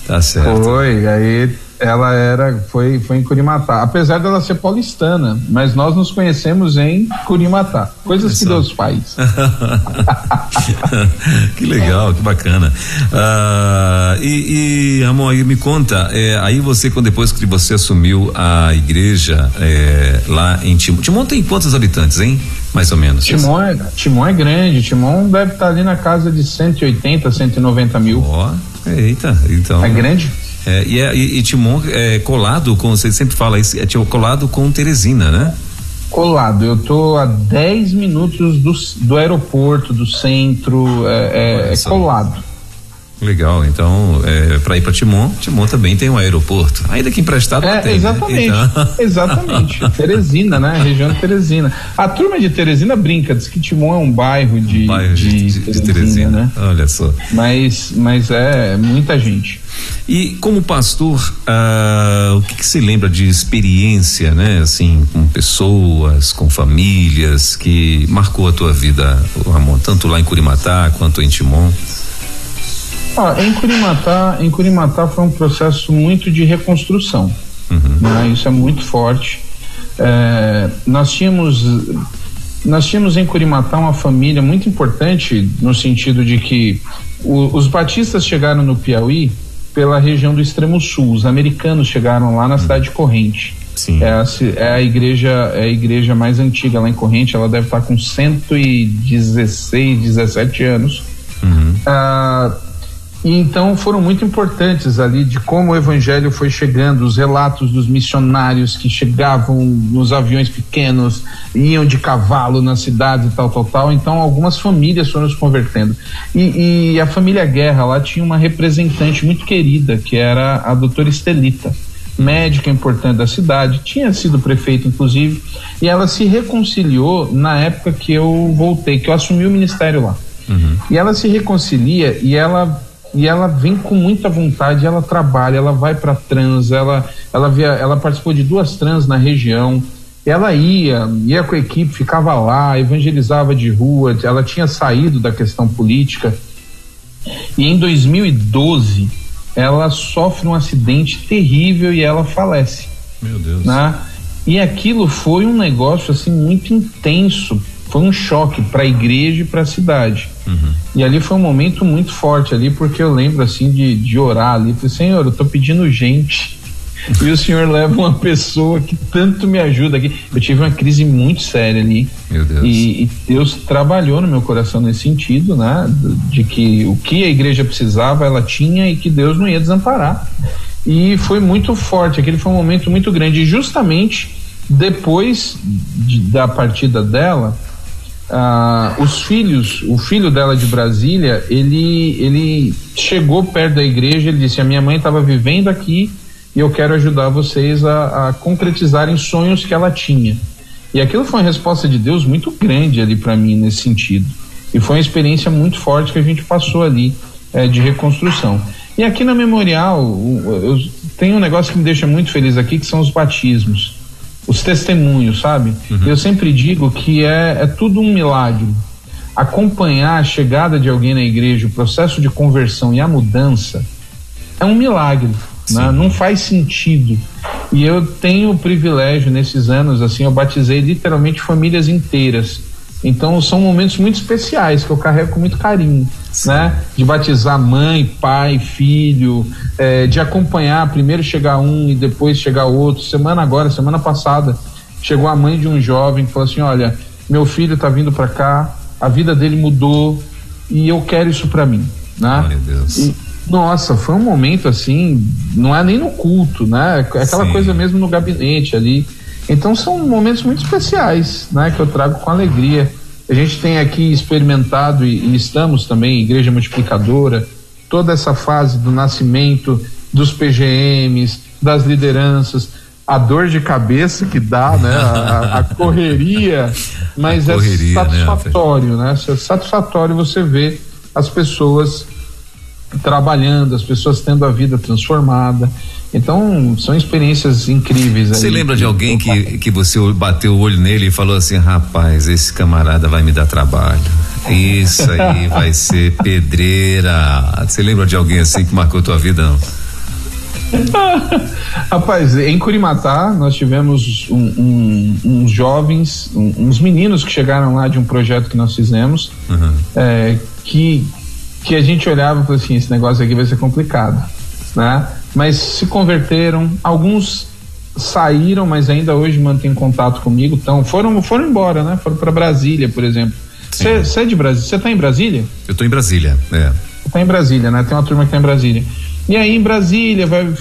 tá certo. Foi, aí ela era foi foi em Curimatá, apesar dela ser paulistana, mas nós nos conhecemos em Curimatá, coisas que Deus faz. que legal, que bacana. Uh, e, e amor, aí me conta, é, aí você quando depois que você assumiu a igreja é, lá em Timon, Timon tem quantos habitantes, hein? Mais ou menos. Timon é, Timon é grande, Timon deve estar ali na casa de 180, 190 mil. Ó, oh, eita, então. É grande? É, e, é, e, e Timon é colado com, você sempre fala isso, é colado com Teresina, né? Colado, eu tô a 10 minutos do, do aeroporto, do centro, é, é, é colado. Legal, então é, para ir para Timon, Timon também tem um aeroporto. Ainda que emprestado é, tem, né? Exatamente, né? então... exatamente. Teresina, né? Região de Teresina. A turma de Teresina brinca, diz que Timon é um bairro de, um bairro de, de, de, Teresina, Teresina, né? Olha só. Mas, mas é muita gente. E como pastor, uh, o que, que se lembra de experiência, né? Assim, com pessoas, com famílias que marcou a tua vida, Ramon, tanto lá em Curimatá quanto em Timon? Ah, em Curimatá, em Curimatá foi um processo muito de reconstrução. Uhum. Né? Isso é muito forte. É, nós tínhamos nós tínhamos em Curimatá uma família muito importante no sentido de que o, os batistas chegaram no Piauí pela região do extremo sul. Os americanos chegaram lá na cidade de Corrente. Sim. É, a, é a igreja é a igreja mais antiga lá em Corrente. Ela deve estar com 116, 17 anos. Uhum. Ah, e então foram muito importantes ali de como o evangelho foi chegando, os relatos dos missionários que chegavam nos aviões pequenos, iam de cavalo na cidade e tal, tal, tal. Então algumas famílias foram se convertendo. E, e a família Guerra lá tinha uma representante muito querida, que era a doutora Estelita médica importante da cidade, tinha sido prefeito inclusive, e ela se reconciliou na época que eu voltei, que eu assumi o ministério lá. Uhum. E ela se reconcilia e ela e ela vem com muita vontade, ela trabalha, ela vai para trans, ela ela via, ela participou de duas trans na região. Ela ia, ia com a equipe, ficava lá, evangelizava de rua, ela tinha saído da questão política. E em 2012, ela sofre um acidente terrível e ela falece. Meu Deus. Né? E aquilo foi um negócio assim muito intenso foi um choque para a igreja e para a cidade. Uhum. E ali foi um momento muito forte ali, porque eu lembro assim de, de orar ali, falei, Senhor, eu estou pedindo gente e o senhor leva uma pessoa que tanto me ajuda aqui. Eu tive uma crise muito séria ali. Meu Deus. E, e Deus trabalhou no meu coração nesse sentido, né? De que o que a igreja precisava, ela tinha e que Deus não ia desamparar. E foi muito forte, aquele foi um momento muito grande. E justamente depois de, da partida dela, ah, os filhos, o filho dela de Brasília, ele, ele chegou perto da igreja, ele disse: A minha mãe estava vivendo aqui e eu quero ajudar vocês a, a, concretizarem sonhos que ela tinha. E aquilo foi uma resposta de Deus muito grande ali para mim nesse sentido. E foi uma experiência muito forte que a gente passou ali é, de reconstrução. E aqui na Memorial, eu, tem um negócio que me deixa muito feliz aqui, que são os batismos os testemunhos, sabe? Uhum. Eu sempre digo que é, é tudo um milagre. Acompanhar a chegada de alguém na igreja, o processo de conversão e a mudança é um milagre, né? não faz sentido. E eu tenho o privilégio nesses anos, assim, eu batizei literalmente famílias inteiras então são momentos muito especiais que eu carrego com muito carinho, Sim. né? De batizar mãe, pai, filho, é, de acompanhar primeiro chegar um e depois chegar outro. Semana agora, semana passada, chegou a mãe de um jovem que falou assim: olha, meu filho está vindo para cá, a vida dele mudou e eu quero isso para mim, né? Meu Deus. E, nossa, foi um momento assim, não é nem no culto, né? É aquela Sim. coisa mesmo no gabinete ali. Então são momentos muito especiais, né, que eu trago com alegria. A gente tem aqui experimentado e, e estamos também igreja multiplicadora, toda essa fase do nascimento dos PGMs, das lideranças, a dor de cabeça que dá, né? A, a correria, mas a correria, é satisfatório, né? né? É satisfatório você ver as pessoas trabalhando, as pessoas tendo a vida transformada. Então, são experiências incríveis. Você lembra de alguém que, que você bateu o olho nele e falou assim: rapaz, esse camarada vai me dar trabalho. Isso aí vai ser pedreira. Você lembra de alguém assim que marcou tua vida, não? Rapaz, em Curimatá nós tivemos um, um, uns jovens, um, uns meninos que chegaram lá de um projeto que nós fizemos, uhum. é, que, que a gente olhava e falou assim, esse negócio aqui vai ser complicado, né? mas se converteram, alguns saíram, mas ainda hoje mantêm contato comigo, então foram foram embora, né? Foram para Brasília, por exemplo. Você é de Brasília? Você tá em Brasília? Eu tô em Brasília, é. Tá em Brasília, né? Tem uma turma que tá em Brasília. E aí em Brasília vai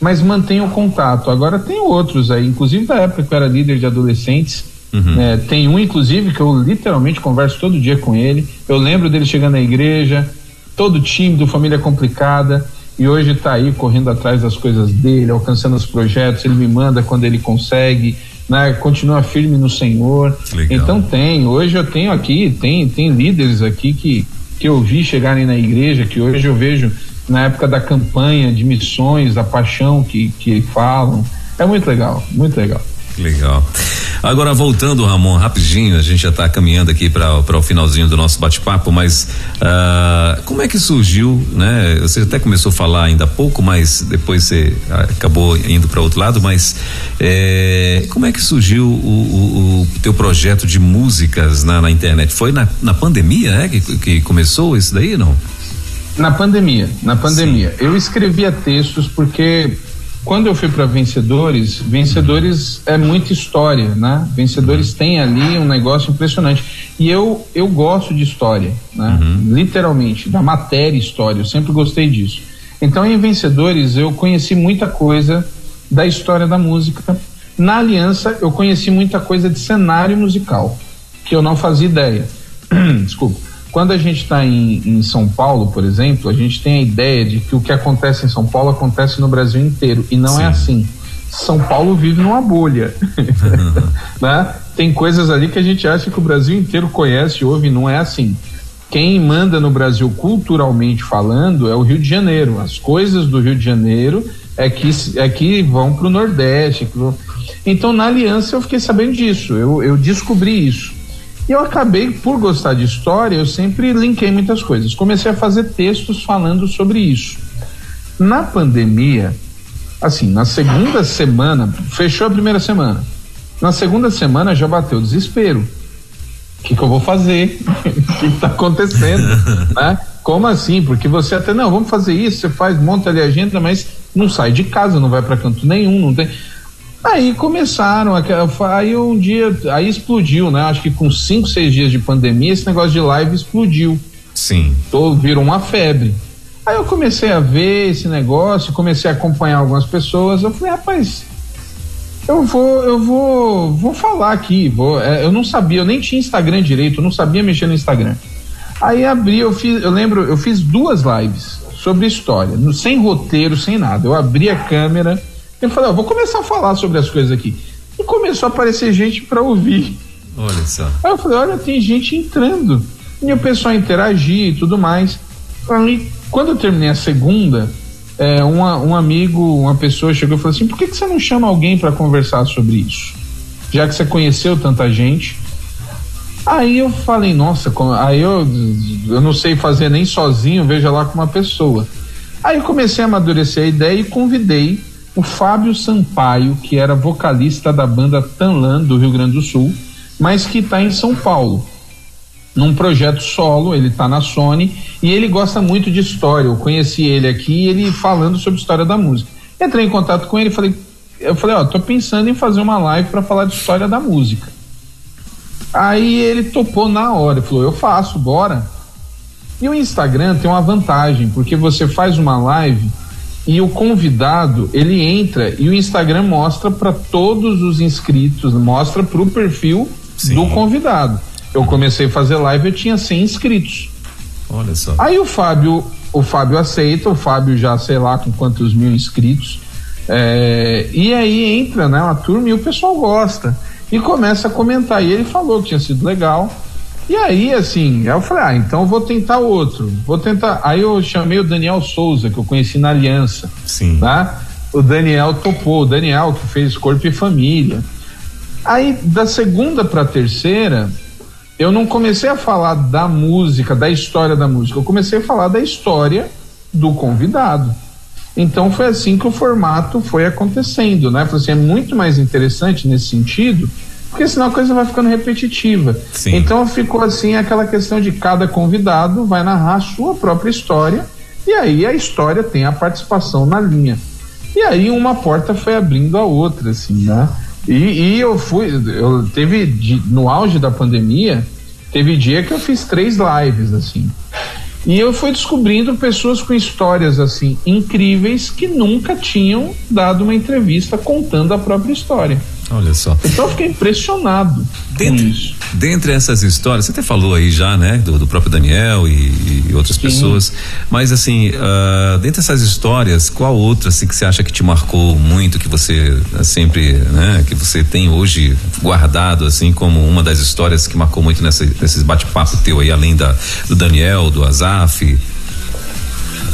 mas mantém o contato. Agora tem outros aí, inclusive da época que eu era líder de adolescentes. Uhum. É, tem um, inclusive, que eu literalmente converso todo dia com ele. Eu lembro dele chegando na igreja, todo tímido, família complicada e hoje está aí correndo atrás das coisas dele, alcançando os projetos, ele me manda quando ele consegue, né? Continua firme no Senhor. Legal. Então tem, hoje eu tenho aqui, tem, tem líderes aqui que, que eu vi chegarem na igreja, que hoje eu vejo na época da campanha de missões, da paixão que, que falam. É muito legal, muito legal. Legal. Agora voltando, Ramon, rapidinho, a gente já está caminhando aqui para o finalzinho do nosso bate-papo, mas uh, como é que surgiu, né? Você até começou a falar ainda há pouco, mas depois você acabou indo para outro lado, mas eh, como é que surgiu o, o, o, teu projeto de músicas na, na internet? Foi na, na pandemia, né? Que, que começou isso daí, não? Na pandemia, na pandemia. Sim. Eu escrevia textos porque quando eu fui para Vencedores, Vencedores é muita história, né? Vencedores tem ali um negócio impressionante. E eu eu gosto de história, né? Uhum. Literalmente, da matéria história, eu sempre gostei disso. Então, em Vencedores, eu conheci muita coisa da história da música. Na Aliança, eu conheci muita coisa de cenário musical, que eu não fazia ideia. Desculpa. Quando a gente está em, em, São Paulo, por exemplo, a gente tem a ideia de que o que acontece em São Paulo acontece no Brasil inteiro. E não é Sim. é assim. São Paulo vive numa bolha. né? Tem coisas ali que a gente acha que o Brasil inteiro conhece, ouve, não é assim. Quem manda no Brasil culturalmente falando é o Rio de Janeiro. As coisas do Rio de Janeiro é que, é que vão para o Nordeste. Então, na aliança, eu fiquei sabendo disso, eu, eu descobri isso. E eu acabei, por gostar de história, eu sempre linkei muitas coisas. Comecei a fazer textos falando sobre isso. Na pandemia, assim, na segunda semana, fechou a primeira semana. Na segunda semana já bateu o desespero. O que, que eu vou fazer? O que está acontecendo? né? Como assim? Porque você até, não, vamos fazer isso, você faz, monta ali a agenda, mas não sai de casa, não vai para canto nenhum, não tem. Aí começaram, aí um dia, aí explodiu, né? Acho que com cinco, seis dias de pandemia, esse negócio de live explodiu. Sim. Tô, virou uma febre. Aí eu comecei a ver esse negócio, comecei a acompanhar algumas pessoas. Eu falei, rapaz, eu vou, eu vou, vou falar aqui. Vou, é, eu não sabia, eu nem tinha Instagram direito, eu não sabia mexer no Instagram. Aí abri, eu fiz, eu lembro, eu fiz duas lives sobre história, no, sem roteiro, sem nada. Eu abri a câmera e falei, ó, vou começar a falar sobre as coisas aqui. E começou a aparecer gente para ouvir. Olha só. Aí eu falei, olha, tem gente entrando. E o pessoal interagir e tudo mais. Aí, quando eu terminei a segunda, é, uma, um amigo, uma pessoa chegou e falou assim: por que, que você não chama alguém para conversar sobre isso? Já que você conheceu tanta gente. Aí eu falei, nossa, aí eu, eu não sei fazer nem sozinho, veja lá com uma pessoa. Aí eu comecei a amadurecer a ideia e convidei o Fábio Sampaio, que era vocalista da banda Tanlan do Rio Grande do Sul, mas que está em São Paulo num projeto solo, ele está na Sony e ele gosta muito de história. Eu conheci ele aqui, ele falando sobre história da música. Entrei em contato com ele, falei, eu falei, ó, tô pensando em fazer uma live para falar de história da música. Aí ele topou na hora, falou, eu faço, bora. E o Instagram tem uma vantagem, porque você faz uma live e o convidado, ele entra e o Instagram mostra para todos os inscritos, mostra para o perfil Sim. do convidado. Eu comecei a fazer live, eu tinha 100 inscritos. Olha só. Aí o Fábio, o Fábio aceita, o Fábio já sei lá com quantos mil inscritos. É, e aí entra, né, uma turma e o pessoal gosta. E começa a comentar. E ele falou que tinha sido legal. E aí, assim, eu falei, ah, então vou tentar outro. Vou tentar. Aí eu chamei o Daniel Souza, que eu conheci na Aliança. Sim. Tá? O Daniel topou, o Daniel que fez Corpo e Família. Aí, da segunda para terceira, eu não comecei a falar da música, da história da música, eu comecei a falar da história do convidado. Então foi assim que o formato foi acontecendo, né? Falei assim, é muito mais interessante nesse sentido, porque senão a coisa vai ficando repetitiva. Sim. Então ficou assim aquela questão de cada convidado vai narrar a sua própria história e aí a história tem a participação na linha. E aí uma porta foi abrindo a outra, assim, né? E, e eu fui, eu teve no auge da pandemia, teve dia que eu fiz três lives assim. E eu fui descobrindo pessoas com histórias assim incríveis que nunca tinham dado uma entrevista contando a própria história. Olha só. Então eu fiquei impressionado dentre, com isso. Dentre essas histórias, você até falou aí já, né, do, do próprio Daniel e, e outras Sim. pessoas, mas assim, uh, dentre essas histórias, qual outra assim que você acha que te marcou muito, que você uh, sempre, né, que você tem hoje guardado assim como uma das histórias que marcou muito nessa, nesses bate-papo teu aí, além da do Daniel, do Azaf?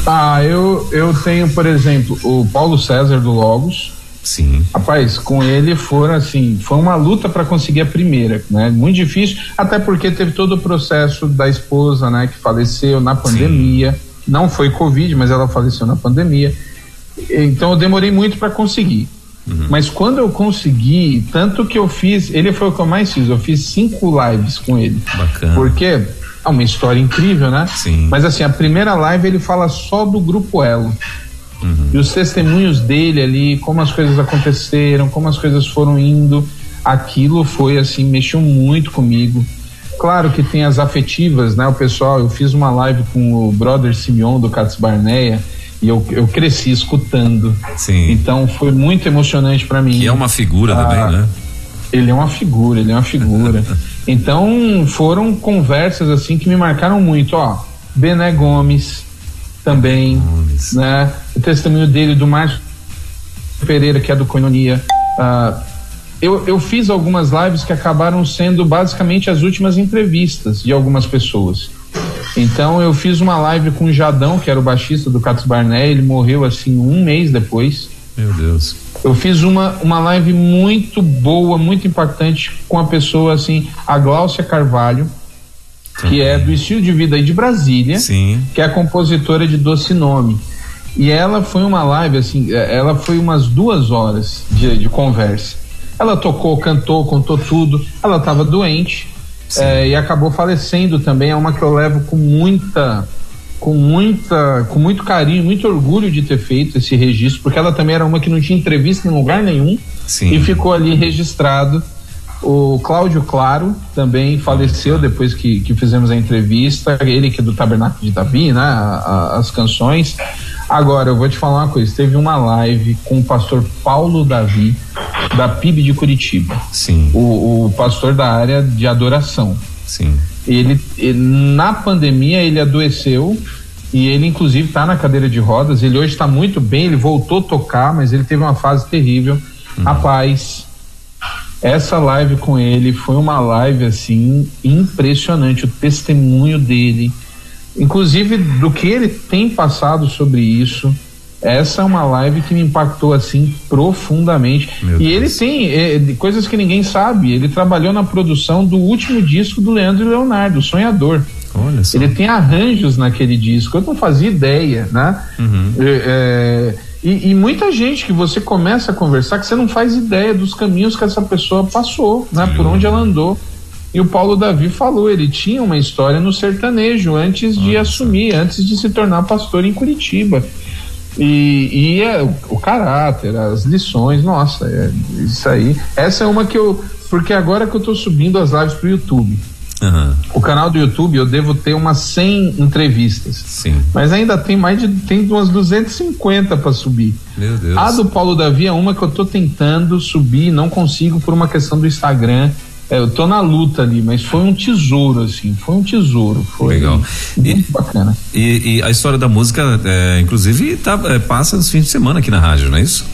Ah, eu eu tenho, por exemplo, o Paulo César do Logos Sim. Rapaz, com ele foram assim, foi uma luta para conseguir a primeira, né? Muito difícil, até porque teve todo o processo da esposa, né, que faleceu na pandemia. Sim. Não foi Covid, mas ela faleceu na pandemia. Então eu demorei muito para conseguir. Uhum. Mas quando eu consegui, tanto que eu fiz, ele foi o que eu mais fiz, eu fiz cinco lives com ele. Bacana. Porque é uma história incrível, né? Sim. Mas assim, a primeira live ele fala só do grupo Elo. Uhum. E os testemunhos dele ali, como as coisas aconteceram, como as coisas foram indo, aquilo foi assim, mexeu muito comigo. Claro que tem as afetivas, né? O pessoal, eu fiz uma live com o brother Simeon do Cats Barneia e eu, eu cresci escutando. Sim. Então foi muito emocionante para mim. E é uma figura ah, também, né? Ele é uma figura, ele é uma figura. então foram conversas assim que me marcaram muito, ó. Bené Gomes, também, né? O testemunho dele do Márcio Pereira, que é do Coinonia. Uh, eu, eu fiz algumas lives que acabaram sendo basicamente as últimas entrevistas de algumas pessoas. Então eu fiz uma live com o Jadão, que era o baixista do Catos Barné, ele morreu assim um mês depois. Meu Deus. Eu fiz uma, uma live muito boa, muito impactante com a pessoa assim, a Gláucia Carvalho, que é do estilo de vida aí de Brasília, Sim. que é a compositora de Doce Nome. E ela foi uma live, assim, é, ela foi umas duas horas de, de conversa. Ela tocou, cantou, contou tudo. Ela estava doente é, e acabou falecendo também. É uma que eu levo com muita com muita, com muito carinho, muito orgulho de ter feito esse registro, porque ela também era uma que não tinha entrevista em lugar nenhum Sim. e ficou ali registrado. O Cláudio Claro também faleceu depois que, que fizemos a entrevista, ele que é do Tabernáculo de Davi, né? A, a, as canções. Agora, eu vou te falar uma coisa: teve uma live com o pastor Paulo Davi, da PIB de Curitiba. Sim. O, o pastor da área de adoração. Sim. Ele, ele, na pandemia, ele adoeceu e ele, inclusive, está na cadeira de rodas. Ele hoje está muito bem, ele voltou a tocar, mas ele teve uma fase terrível. Uhum. Rapaz, essa live com ele foi uma live assim impressionante. O testemunho dele, inclusive do que ele tem passado sobre isso. Essa é uma live que me impactou assim profundamente. Meu e Deus. ele tem é, de coisas que ninguém sabe. Ele trabalhou na produção do último disco do Leandro e Leonardo, Sonhador. Olha só. Ele tem arranjos naquele disco. Eu não fazia ideia, né? É, é, e, e muita gente que você começa a conversar que você não faz ideia dos caminhos que essa pessoa passou, né? Por onde ela andou. E o Paulo Davi falou, ele tinha uma história no sertanejo antes de assumir, antes de se tornar pastor em Curitiba. E, e é, o, o caráter, as lições, nossa, é, isso aí. Essa é uma que eu. Porque agora que eu tô subindo as lives pro YouTube. Aham, O canal do YouTube eu devo ter umas 100 entrevistas. Sim. Mas ainda tem mais de. tem umas 250 para subir. Meu Deus. A do Paulo Davi é uma que eu tô tentando subir, não consigo por uma questão do Instagram. É, eu tô na luta ali, mas foi um tesouro, assim, foi um tesouro. Foi Legal. Muito bacana. E, e a história da música, é, inclusive, tá, é, passa nos fins de semana aqui na rádio, não é isso?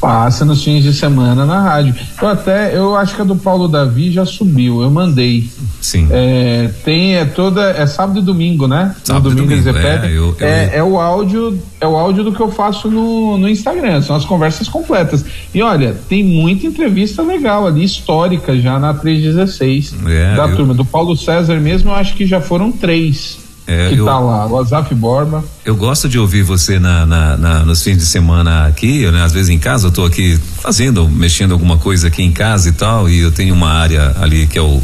Passa nos fins de semana na rádio. Eu até, eu acho que a do Paulo Davi já subiu, eu mandei. Sim. É, tem é toda é sábado e domingo, né? Sábado no e domingo, domingo, é, eu- eu- é, é o áudio é o áudio do que eu faço no, no Instagram, são as conversas completas. E olha, tem muita entrevista legal ali, histórica já na 316 É, da eu- turma. Do Paulo César mesmo, eu acho que já foram três É, que eu- tá lá. O Azaf Borba. Eu gosto de ouvir você na, na- na- nos fins de semana aqui, né? Às vezes em casa, eu tô aqui fazendo, mexendo alguma coisa aqui em casa e tal, e eu tenho uma área ali que é o,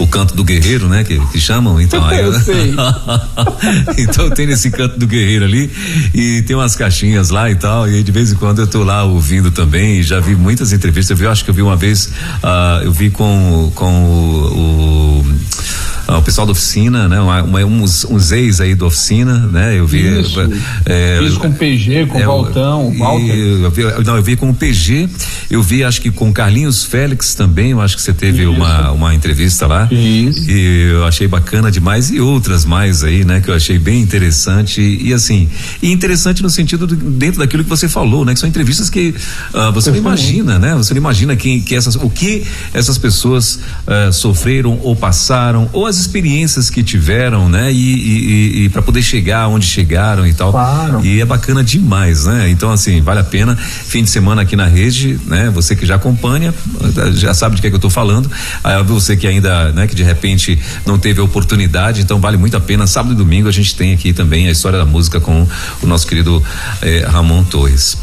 o canto do guerreiro, né? Que, que chamam, então aí Eu sei. então tem esse canto do guerreiro ali e tem umas caixinhas lá e tal, e de vez em quando eu tô lá ouvindo também, e já vi muitas entrevistas, eu vi, eu acho que eu vi uma vez, ah, eu vi com, com o, o o pessoal da oficina, né? Uma, uns, uns ex aí da oficina, né? Eu vi. Isso. é, Fiz com o PG, com o é, Valtão, o e Walter. Eu vi, não, eu vi com o PG, eu vi acho que com Carlinhos Félix também, eu acho que você teve Isso. uma, uma entrevista lá. Isso. E eu achei bacana demais e outras mais aí, né? Que eu achei bem interessante e, assim, e interessante no sentido do- dentro daquilo que você falou, né? Que são entrevistas que ah, você não imagina, né? Você não imagina quem, que essas, o que essas pessoas ah, sofreram ou passaram ou as experiências que tiveram, né? E, e, e, para poder chegar onde chegaram e tal. Claro. E é bacana demais, né? Então, assim, vale a pena. Fim de semana aqui na rede, né? Você que já acompanha, já sabe de que é que eu tô falando. Aí, você que ainda, né, que de repente não teve a oportunidade, então vale muito a pena. Sábado e domingo a gente tem aqui também a história da música com o nosso querido eh, Ramon Torres.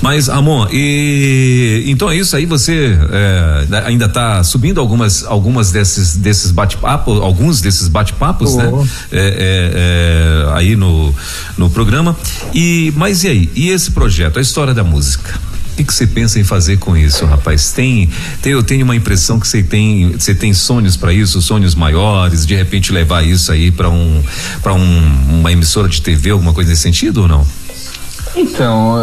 Mas, Ramon, e então é isso aí, você eh, ainda tá subindo algumas algumas desses desses bate-papos, alguns desses bate-papos, Tô. né? É, é, é, aí no, no programa. E mas e aí? E esse projeto, a história da música? O que que você pensa em fazer com isso, rapaz? Tem, tem eu tenho uma impressão que você tem, você tem sonhos para isso, sonhos maiores, de repente levar isso aí para um para um, uma emissora de TV, alguma coisa nesse sentido ou não? Então,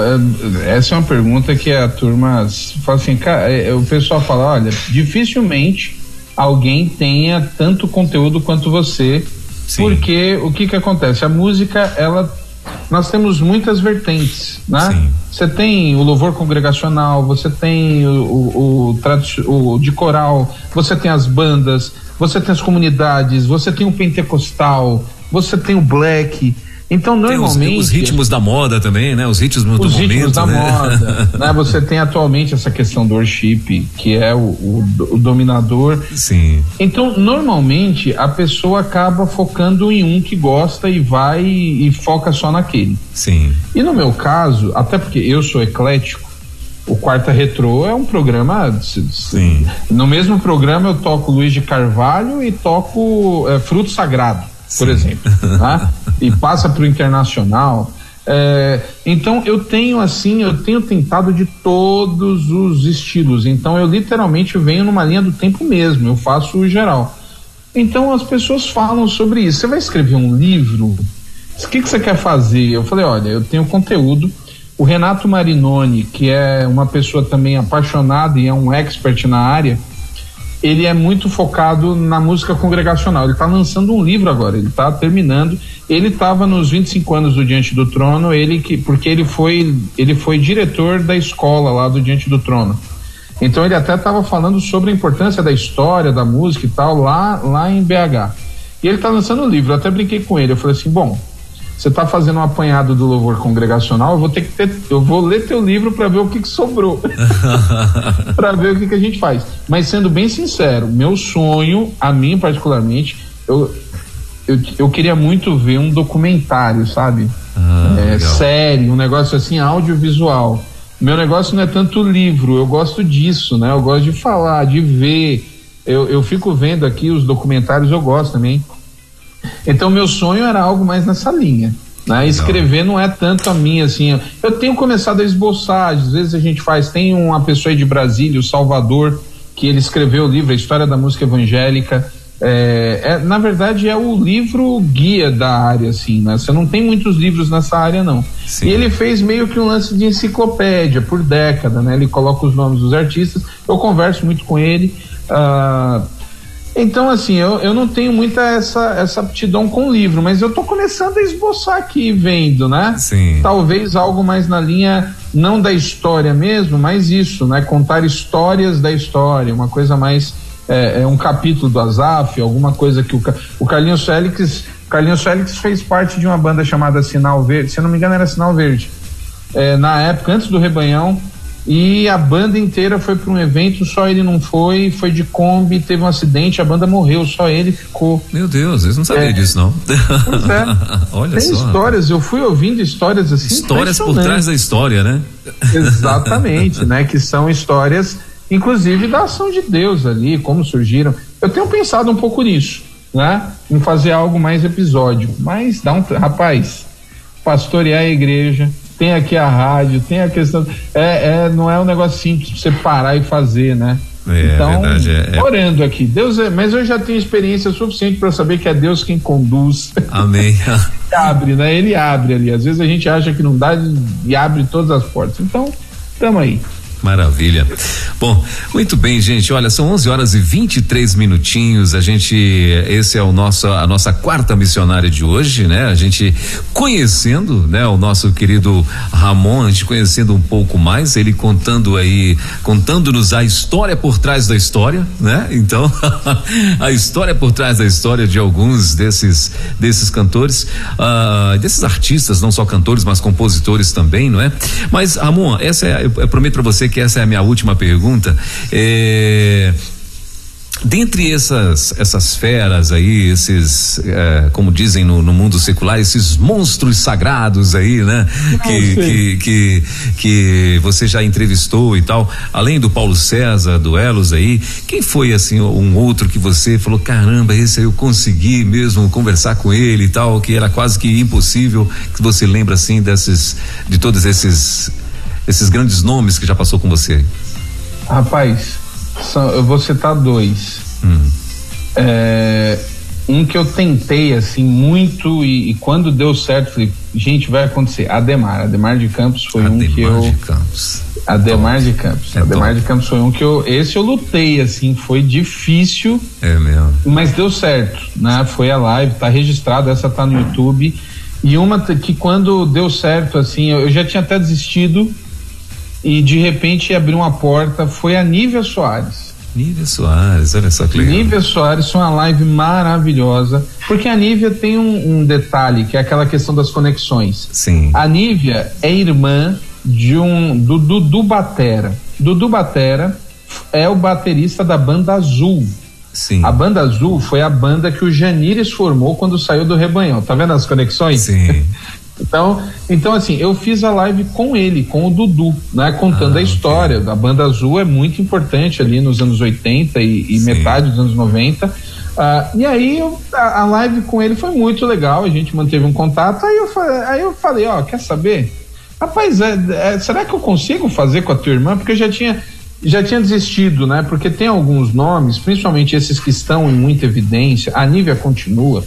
é, essa é uma pergunta que a turma fala assim, cara, é, o pessoal fala, olha, dificilmente alguém tenha tanto conteúdo quanto você, Sim. porque o que que acontece? A música, ela, nós temos muitas vertentes, né? Você tem o louvor congregacional, você tem o, o, o, o de coral, você tem as bandas, você tem as comunidades, você tem o pentecostal, você tem o black. Então, Tem os, normalmente. os ritmos da moda também, né? Os ritmos do os momento, ritmos da né? moda. né? Você tem atualmente essa questão do worship, que é o, o, o dominador. Sim. Então, normalmente, a pessoa acaba focando em um que gosta e vai e, e foca só naquele. Sim. E no meu caso, até porque eu sou eclético, o Quarta Retrô é um programa. Sim. No mesmo programa eu toco Luiz de Carvalho e toco é, Fruto Sagrado. Por exemplo, tá? e passa para o internacional. É, então eu tenho assim, eu tenho tentado de todos os estilos. Então eu literalmente venho numa linha do tempo mesmo. Eu faço o geral. Então as pessoas falam sobre isso. Você vai escrever um livro? O que, que você quer fazer? Eu falei, olha, eu tenho conteúdo. O Renato Marinoni, que é uma pessoa também apaixonada e é um expert na área, ele é muito focado na música congregacional. Ele está lançando um livro agora, ele está terminando. Ele estava nos 25 anos do Diante do Trono, ele que porque ele foi ele foi diretor da escola lá do Diante do Trono. Então ele até estava falando sobre a importância da história da música e tal lá lá em BH. E ele está lançando um livro. Eu até brinquei com ele. Eu falei assim, bom, você está fazendo um apanhado do louvor congregacional, eu vou ter que ter, eu vou ler teu livro para ver o que, que sobrou, para ver o que, que a gente faz. Mas sendo bem sincero, meu sonho, a mim particularmente, eu, eu, eu queria muito ver um documentário, sabe? Ah, é, série, um negócio assim audiovisual. Meu negócio não é tanto livro, eu gosto disso, né? Eu gosto de falar, de ver. Eu, eu fico vendo aqui os documentários, eu gosto também. Então, meu sonho era algo mais nessa linha. Né? Escrever não é tanto a minha, assim. Eu tenho começado a esboçar, às vezes a gente faz. Tem uma pessoa aí de Brasília, o Salvador, que ele escreveu o livro A História da Música Evangélica. É, é, na verdade, é o livro guia da área, assim, né? Você não tem muitos livros nessa área, não. Sim. E ele fez meio que um lance de enciclopédia por década, né? Ele coloca os nomes dos artistas. Eu converso muito com ele. Uh, então, assim, eu, eu não tenho muita essa, essa aptidão com livro, mas eu tô começando a esboçar aqui, vendo, né? Sim. Talvez algo mais na linha, não da história mesmo, mas isso, né? Contar histórias da história, uma coisa mais. É, é um capítulo do Azaf, alguma coisa que o, o Carlinhos Félix. Carlinhos Félix fez parte de uma banda chamada Sinal Verde, se eu não me engano era Sinal Verde. É, na época, antes do Rebanhão, e a banda inteira foi para um evento, só ele não foi, foi de Kombi, teve um acidente, a banda morreu, só ele ficou. Meu Deus, eu não sabia é. disso não. Pois é. Olha Tem só. histórias, eu fui ouvindo histórias assim. Histórias por trás da história, né? Exatamente, né? Que são histórias, inclusive da ação de Deus ali, como surgiram. Eu tenho pensado um pouco nisso, né? Em fazer algo mais episódico, mas dá um, rapaz, pastorear a igreja, tem aqui a rádio, tem a questão. É, é, não é um negócio simples você parar e fazer, né? É, então, verdade, é, é, orando aqui. Deus é, mas eu já tenho experiência suficiente para saber que é Deus quem conduz. Amém. abre, né? Ele abre ali. Às vezes a gente acha que não dá e abre todas as portas. Então, tamo aí. Maravilha. Bom, muito bem, gente. Olha, são 11 horas e 23 minutinhos. A gente, esse é o nosso, a nossa quarta missionária de hoje, né? A gente conhecendo, né? O nosso querido Ramon, a gente conhecendo um pouco mais, ele contando aí, contando-nos a história por trás da história, né? Então, a história por trás da história de alguns desses, desses cantores, uh, desses artistas, não só cantores, mas compositores também, não é? Mas, Ramon, essa é, eu, prometo para você que essa é a minha última pergunta. É, Dentre essas essas feras aí, esses, é, como dizem no, no, mundo secular, esses monstros sagrados aí, né? Que, que, que, que, você já entrevistou e tal, além do Paulo César, do Elos aí, quem foi assim um outro que você falou, caramba, esse aí eu consegui mesmo conversar com ele e tal, que era quase que impossível, que você lembra assim desses, de todos esses esses grandes nomes que já passou com você? Rapaz, são, eu vou citar dois. Hum. É, um que eu tentei assim muito e, e, quando deu certo falei gente vai acontecer Ademar Ademar de Campos foi Ademar um que eu de Campos. Ademar top. de Campos é Ademar top. de Campos foi um que eu esse eu lutei assim foi difícil é mesmo mas deu certo né foi a live tá registrado essa tá no YouTube e uma que quando deu certo assim eu, eu já tinha até desistido e de repente abriu uma porta, foi a Nívia Soares. Nívia Soares, olha só que legal. Nívia Soares foi uma live maravilhosa, porque a Nívia tem um, um, detalhe, que é aquela questão das conexões. Sim. A Nívia é irmã de um do Dudu Batera. Dudu Batera é o baterista da banda Azul. Sim. A banda Azul foi a banda que o Janires formou quando saiu do Rebanhão. Tá vendo as conexões? Sim. Então, então assim, eu fiz a live com ele, com o Dudu, né? Contando ah, a história. Okay. A banda azul é muito importante ali nos anos 80 e, e metade dos anos 90. Uh, e aí eu, a, a, live com ele foi muito legal, a gente manteve um contato, aí eu, aí eu falei, ó, quer saber? Rapaz, é, é, será que eu consigo fazer com a tua irmã? Porque eu já tinha, já tinha desistido, né? Porque tem alguns nomes, principalmente esses que estão em muita evidência, a Nívia continua,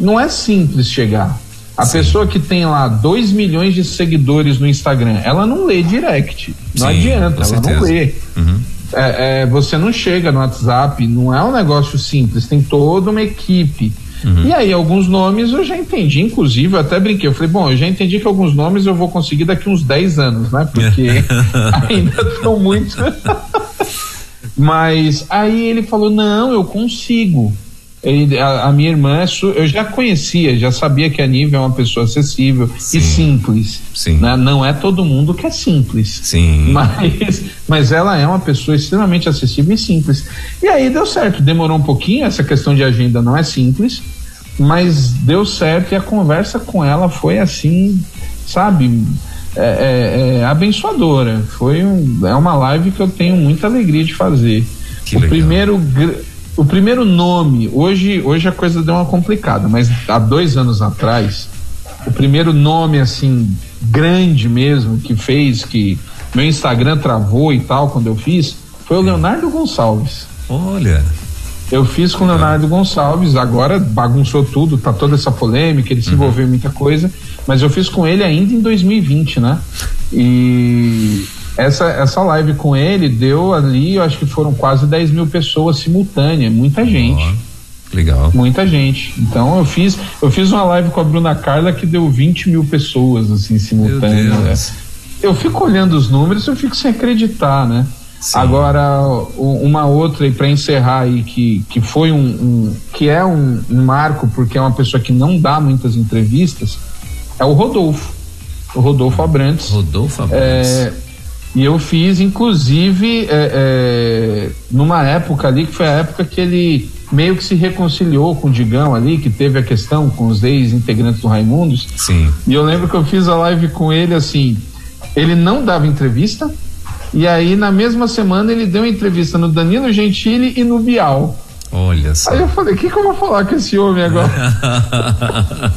não é simples chegar. A Sim. pessoa que tem lá 2 milhões de seguidores no Instagram, ela não lê direct. Não Sim, adianta, ela não lê. Uhum. É, é, você não chega no WhatsApp, não é um negócio simples, tem toda uma equipe. Uhum. E aí, alguns nomes eu já entendi, inclusive, eu até brinquei. Eu falei, bom, eu já entendi que alguns nomes eu vou conseguir daqui uns 10 anos, né? Porque ainda estão muito. Mas aí ele falou: não, eu consigo. Ele, a, a, minha irmã, eu já conhecia, já sabia que a Nive é uma pessoa acessível Sim. e simples. Sim. Né? Não é todo mundo que é simples. Sim. Mas, mas ela é uma pessoa extremamente acessível e simples. E aí deu certo, demorou um pouquinho, essa questão de agenda não é simples, mas deu certo e a conversa com ela foi assim, sabe? É, é, é abençoadora. Foi um, é uma live que eu tenho muita alegria de fazer. Que o legal. primeiro o primeiro nome, hoje, hoje a coisa deu uma complicada, mas há dois anos atrás, o primeiro nome assim, grande mesmo, que fez que meu Instagram travou e tal, quando eu fiz, foi o Leonardo Gonçalves. Olha. Eu fiz com o Leonardo Gonçalves, agora bagunçou tudo, tá toda essa polêmica, ele se uhum. envolveu em muita coisa, mas eu fiz com ele ainda em 2020, né? E essa, essa live com ele deu ali, eu acho que foram quase 10 mil pessoas simultâneas, muita gente. Oh, legal. Muita gente. Então eu fiz, eu fiz uma live com a Bruna Carla que deu 20 mil pessoas, assim, simultâneas. Eu fico olhando os números, eu fico sem acreditar, né? Sim. Agora, uma outra, e para encerrar aí, que, que foi um, um que é um, um, marco, porque é uma pessoa que não dá muitas entrevistas, é o Rodolfo. O Rodolfo Abrantes. Rodolfo Abrantes. É, e eu fiz, inclusive, é, é, numa época ali, que foi a época que ele meio que se reconciliou com o Digão ali, que teve a questão com os ex-integrantes do Raimundos. Sim. E eu lembro que eu fiz a live com ele assim, ele não dava entrevista, e aí na mesma semana ele deu entrevista no Danilo Gentili e no Bial. Olha só. Aí eu falei, o que, que eu vou falar com esse homem agora?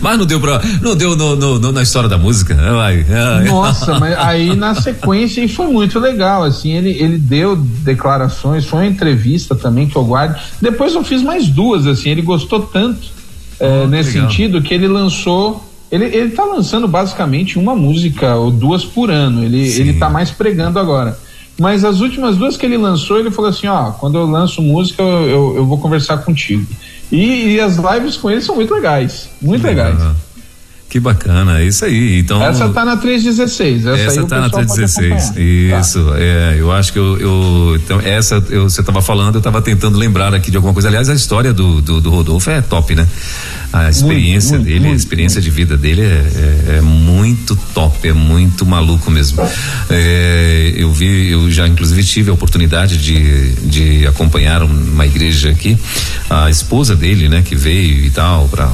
mas não deu pra. Não deu no, no, no, na história da música. Ai, ai. Nossa, mas aí na sequência e foi muito legal. Assim, ele, ele deu declarações, foi uma entrevista também que eu guardo. Depois eu fiz mais duas, assim, ele gostou tanto é, oh, nesse legal. sentido que ele lançou. Ele, ele tá lançando basicamente uma música ou duas por ano. Ele, ele tá mais pregando agora. Mas as últimas duas que ele lançou, ele falou assim: ó, quando eu lanço música, eu, eu, eu vou conversar contigo. E, e, as lives com ele são muito legais. Muito legais. Que bacana, é isso aí. Então essa tá na 316. Essa, essa tá na 316. Isso, tá. é. Eu acho que eu, eu então essa eu, você estava falando, eu estava tentando lembrar aqui de alguma coisa. Aliás, a história do, do, do Rodolfo é top, né? A experiência muito, dele, muito, a experiência de vida dele é, é, é, muito top, é muito maluco mesmo. É, eu vi, eu já inclusive tive a oportunidade de, de acompanhar uma igreja aqui, a esposa dele, né, que veio e tal para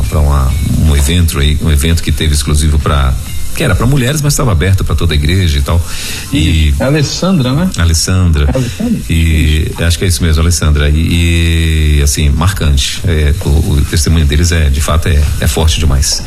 um evento aí, um evento que teve exclusivo para que era para mulheres, mas estava aberto para toda a igreja e tal. E, e Alessandra, né? Alessandra. Alessandra. E acho que é isso mesmo, Alessandra. E, e assim, marcante. É, o, o, testemunho deles é, de fato, é, é forte demais.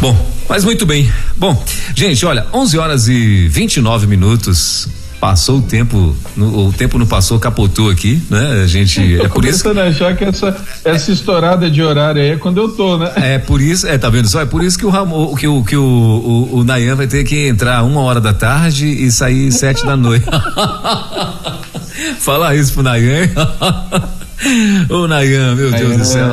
Bom, mas muito bem. Bom, gente, olha, 11 horas e 29 minutos passou o tempo, no, o tempo não passou, capotou aqui, né? A gente é por isso. a achar que essa essa estourada de horário aí é quando eu tô, né? É por isso, é tá vendo só? É por isso que o Ramon, que o que o, o, o Nayan vai ter que entrar uma hora da tarde e sair sete da noite. Falar isso pro Nayan. Ô Nayan, meu Deus do céu.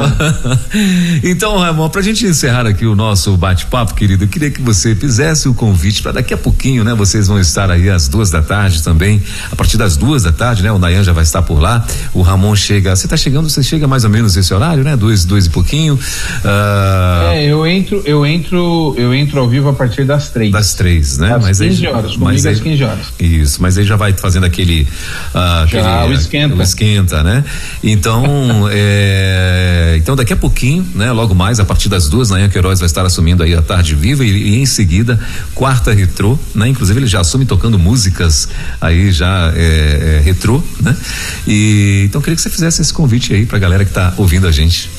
então, Ramon, pra gente encerrar aqui o nosso bate-papo, querido, eu queria que você fizesse o convite para daqui a pouquinho, né? Vocês vão estar aí às duas da tarde também. A partir das duas da tarde, né? O Nayan já vai estar por lá. O Ramon chega. Você tá chegando, você chega mais ou menos esse horário, né? Dois, dois e pouquinho. Uh... É, eu entro, eu entro, eu entro ao vivo a partir das três. Das três, né? Às mas 15 aí, horas, comigo às 15 horas. Isso, mas aí já vai fazendo aquele. Uh, já, aquele, o esquenta. O esquenta, né? E Então, é, então daqui a pouquinho, né? Logo mais, a partir das duas, Nayan Queiroz vai estar assumindo aí a tarde viva e, e, em seguida, quarta retrô, né? Inclusive ele já assume tocando músicas aí já é, é, retrô, né? E então queria que você fizesse esse convite aí pra galera que tá ouvindo a gente.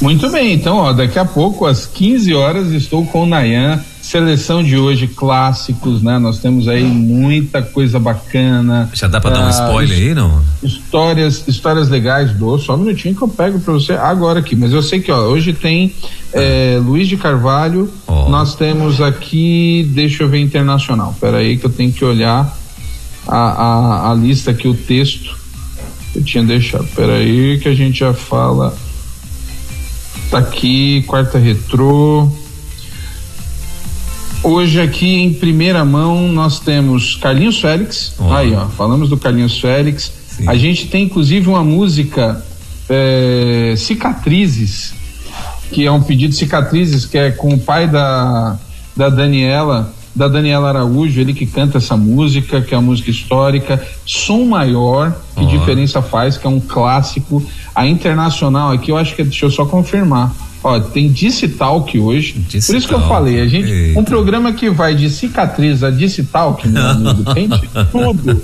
Muito bem, então, ó, daqui a pouco, às 15 horas, estou com o Nayan Seleção de hoje, clássicos, né? Nós temos aí muita coisa bacana. Já dá para dar um ah, spoiler aí, não? Histórias, histórias legais, do só um minutinho que eu pego para você agora aqui. Mas eu sei que, ó, hoje tem é, Luiz de Carvalho, oh. nós temos aqui, deixa eu ver, internacional. Pera aí que eu tenho que olhar a, a, a lista aqui, o texto. Eu tinha deixado. Pera aí que a gente já fala. Tá aqui, quarta retrô. Hoje aqui em primeira mão nós temos Carlinhos Félix. Oh. Aí, ó, falamos do Carlinhos Félix. Sim. A gente tem inclusive uma música é, Cicatrizes, que é um pedido de cicatrizes, que é com o pai da, da Daniela, da Daniela Araújo, ele que canta essa música, que é uma música histórica. Som Maior, que oh. diferença faz, que é um clássico. A internacional aqui, eu acho que, deixa eu só confirmar. Ó, tem Disse Talk hoje. Disse Por isso que eu falei, a gente, Eita. um programa que vai de cicatriz a Disse Talk, meu amigo, tem de tudo.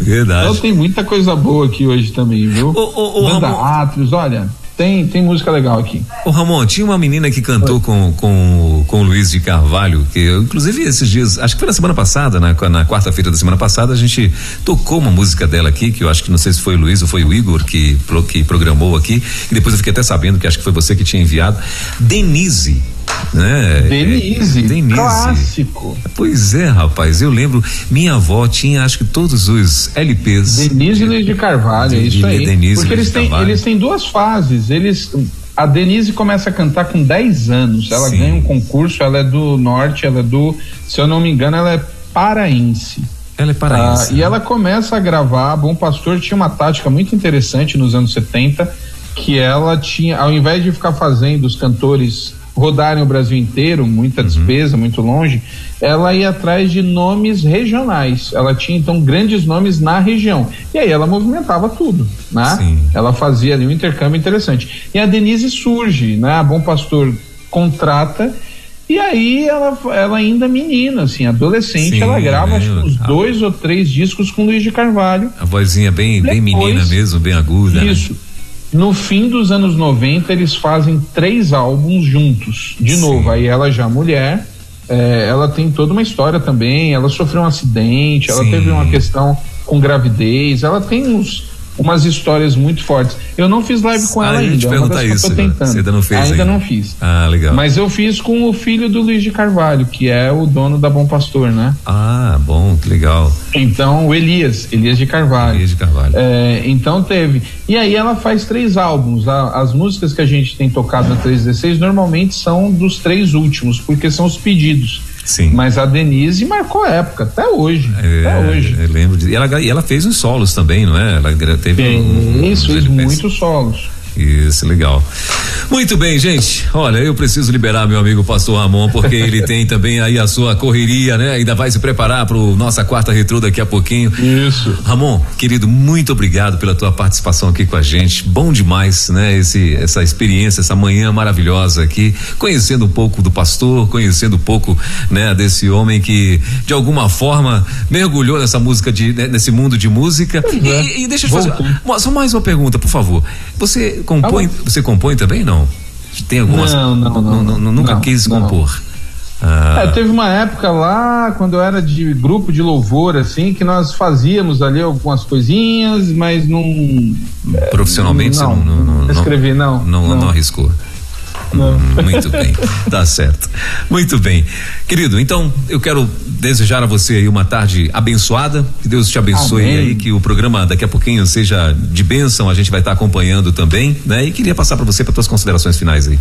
Verdade. Então tem muita coisa boa aqui hoje também, viu? Ô, ô, Banda Ramon... Atros, olha. Tem, tem música legal aqui. Ô Ramon, tinha uma menina que cantou com, com, com o Luiz de Carvalho, que eu, inclusive esses dias, acho que foi na semana passada, na, na quarta-feira da semana passada, a gente tocou uma música dela aqui, que eu acho que não sei se foi o Luiz ou foi o Igor que, que programou aqui, e depois eu fiquei até sabendo que acho que foi você que tinha enviado. Denise. Né? Denise, é, Denise, clássico. Pois é, rapaz, eu lembro, minha avó tinha acho que todos os LPs. Denise e Luiz de Carvalho, é isso aí. Denise Porque eles têm, eles têm duas fases, eles a Denise começa a cantar com 10 anos, ela Sim. ganha um concurso, ela é do norte, ela é do, se eu não me engano, ela é paraense. Ela é paraense. Ah, né? E ela começa a gravar, Bom Pastor tinha uma tática muito interessante nos anos 70, que ela tinha, ao invés de ficar fazendo os cantores rodarem o Brasil inteiro, muita uhum. despesa, muito longe, ela ia atrás de nomes regionais. Ela tinha então grandes nomes na região. E aí ela movimentava tudo, né? Sim. Ela fazia ali um intercâmbio interessante. E a Denise surge, né? A Bom Pastor contrata e aí ela, ela ainda menina, assim, adolescente, Sim, ela grava acho, uns a... dois ou três discos com Luiz de Carvalho. A vozinha bem, Depois, bem menina mesmo, bem aguda. Né? Isso. Né? No fim dos anos 90, eles fazem três álbuns juntos. De Sim. novo, aí ela já mulher, é, ela tem toda uma história também. Ela sofreu um acidente, ela Sim. teve uma questão com gravidez, ela tem uns umas histórias muito fortes. Eu não fiz live com ah, ela ainda. Perguntar isso, que tentando. Você ainda não fez? Ainda, ainda, não fiz. Ah, legal. Mas eu fiz com o filho do Luiz de Carvalho, que é o dono da Bom Pastor, né? Ah, bom, que legal. Então, o Elias, Elias de Carvalho. Elias de Carvalho. É, então teve. E aí ela faz três álbuns. as músicas que a gente tem tocado na 316 normalmente são dos três últimos, porque são os pedidos. Sim. Mas a Denise marcou época, até hoje. É, até hoje. Eu lembro de, e ela, e ela fez os solos também, não é? Ela teve. um, isso, fez muitos solos. Isso, legal. Muito bem, gente. Olha, eu preciso liberar meu amigo Pastor Ramon, porque ele tem também aí a sua correria, né? Ainda vai se preparar para nossa quarta retrô daqui a pouquinho. Isso. Ramon, querido, muito obrigado pela tua participação aqui com a gente. Bom demais, né? Esse, essa experiência, essa manhã maravilhosa aqui, conhecendo um pouco do pastor, conhecendo um pouco, né, desse homem que de alguma forma mergulhou nessa música de, né, nesse mundo de música. E, é. e, deixa eu fazer só mais uma pergunta, por favor. Você compõe, você compõe também não? Tem algumas Não, não, não, não nunca não, quis compor. Ah. É, teve uma época lá, quando eu era de grupo de louvor, assim, que nós fazíamos ali algumas coisinhas, mas não. Profissionalmente não, você não, não, não, escrevi, não. Não, não, não arriscou. Hum, muito bem, tá certo. Muito bem. Querido, então eu quero desejar a você aí uma tarde abençoada, que Deus te abençoe Amém. aí, que o programa daqui a pouquinho seja de bênção, a gente vai estar tá acompanhando também, né? E queria passar para você para tuas considerações finais aí.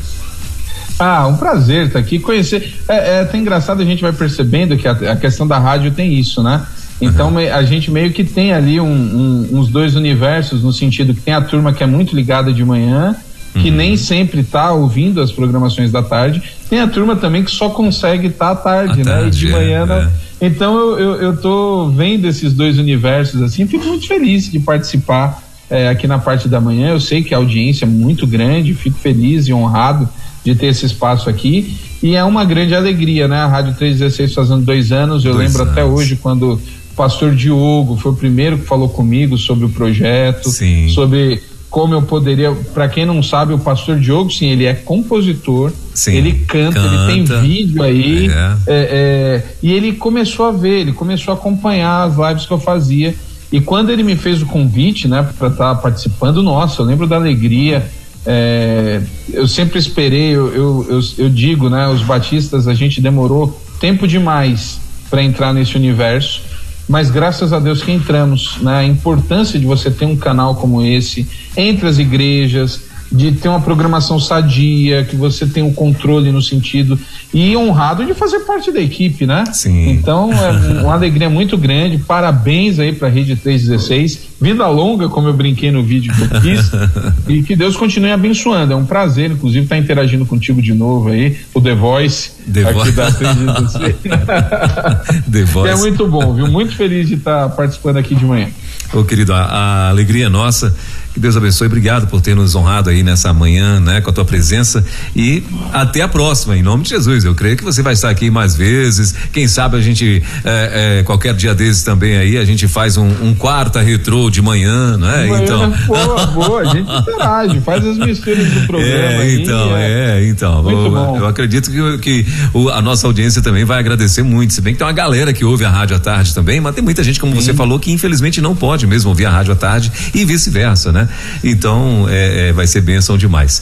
Ah, um prazer estar tá aqui, conhecer. É, é até engraçado a gente vai percebendo que a, a questão da rádio tem isso, né? Então uhum. a gente meio que tem ali um, um, uns dois universos no sentido que tem a turma que é muito ligada de manhã que uhum. nem sempre está ouvindo as programações da tarde. Tem a turma também que só consegue estar tá à tarde, à né? Tarde, e de manhã é. É Então eu, eu, eu tô vendo esses dois universos assim, fico muito feliz de participar é, aqui na parte da manhã. Eu sei que a audiência é muito grande, fico feliz e honrado de ter esse espaço aqui. E é uma grande alegria, né? A Rádio 316 fazendo dois anos. Eu dois lembro anos. até hoje quando o pastor Diogo foi o primeiro que falou comigo sobre o projeto, sim. sobre como eu poderia. Para quem não sabe, o pastor Diogo, sim, ele é compositor, sim, ele canta, canta, ele tem vídeo aí. É. É, é, e ele começou a ver, ele começou a acompanhar as lives que eu fazia. E quando ele me fez o convite, né, para estar tá participando, nossa, eu lembro da alegria. É, eu sempre esperei, eu, eu, eu, eu, digo, né, os batistas, a gente demorou tempo demais para entrar nesse universo, mas graças a Deus que entramos, né, a importância de você ter um canal como esse entre as igrejas, de ter uma programação sadia, que você tem um controle no sentido e honrado de fazer parte da equipe, né? Sim. Então é uma alegria muito grande. Parabéns aí para a Rede 316. Vida longa, como eu brinquei no vídeo que eu fiz. e que Deus continue abençoando. É um prazer, inclusive, estar interagindo contigo de novo aí, o The Voice. The aqui Voice. da 316. The Voice. É muito bom, viu? Muito feliz de estar participando aqui de manhã. Ô, querido, a, a alegria é nossa que Deus abençoe. Obrigado por ter nos honrado aí nessa manhã, né, com a tua presença e até a próxima, em nome de Jesus. Eu creio que você vai estar aqui mais vezes. Quem sabe a gente, é, é, qualquer dia desses também aí, a gente faz um, um quarta retrô de manhã, né? Manhã, então. Boa, boa, a gente interage, faz as misturas do programa. É, aí, então, é, é então. Muito eu, bom. eu acredito que, que o, a nossa audiência também vai agradecer muito. Se bem que tem uma galera que ouve a rádio à tarde também, mas tem muita gente, como Sim. você falou, que infelizmente não pode mesmo ouvir a rádio à tarde e vice-versa, né? Então, é, é, vai ser bênção demais.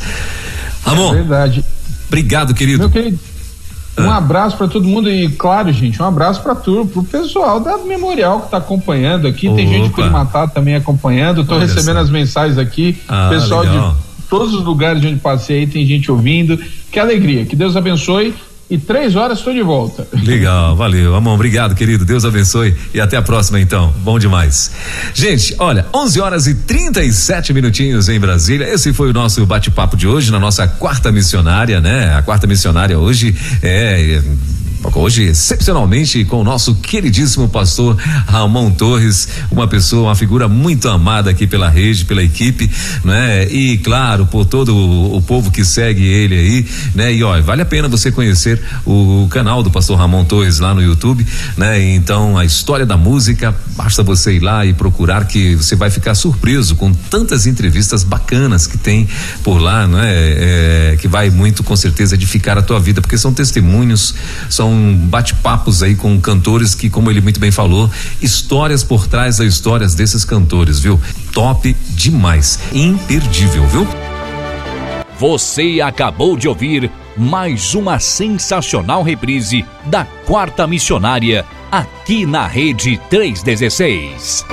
Ramon. É verdade. Obrigado, querido. Meu querido. Um ah. abraço para todo mundo e, claro, gente, um abraço para pro pessoal da Memorial que está acompanhando aqui. Opa. Tem gente por Matar também acompanhando. Estou recebendo as mensagens aqui. Ah, pessoal legal. de todos os lugares onde passei tem gente ouvindo. Que alegria. Que Deus abençoe e três horas estou de volta. Legal, valeu. Amor, obrigado, querido. Deus abençoe e até a próxima, então. Bom demais. Gente, olha, 11 horas e 37 minutinhos em Brasília. Esse foi o nosso bate-papo de hoje na nossa quarta missionária, né? A quarta missionária hoje é Hoje, excepcionalmente, com o nosso queridíssimo pastor Ramon Torres, uma pessoa, uma figura muito amada aqui pela rede, pela equipe, né? E claro, por todo o, o povo que segue ele aí, né? E ó, vale a pena você conhecer o, o, canal do pastor Ramon Torres lá no YouTube, né? Então, a história da música, basta você ir lá e procurar que você vai ficar surpreso com tantas entrevistas bacanas que tem por lá, né? É, que vai muito, com certeza, edificar a tua vida, porque são testemunhos, são são bate-papos aí com cantores que, como ele muito bem falou, histórias por trás das histórias desses cantores, viu? Top demais, imperdível, viu? Você acabou de ouvir mais uma sensacional reprise da Quarta Missionária aqui na Rede 316.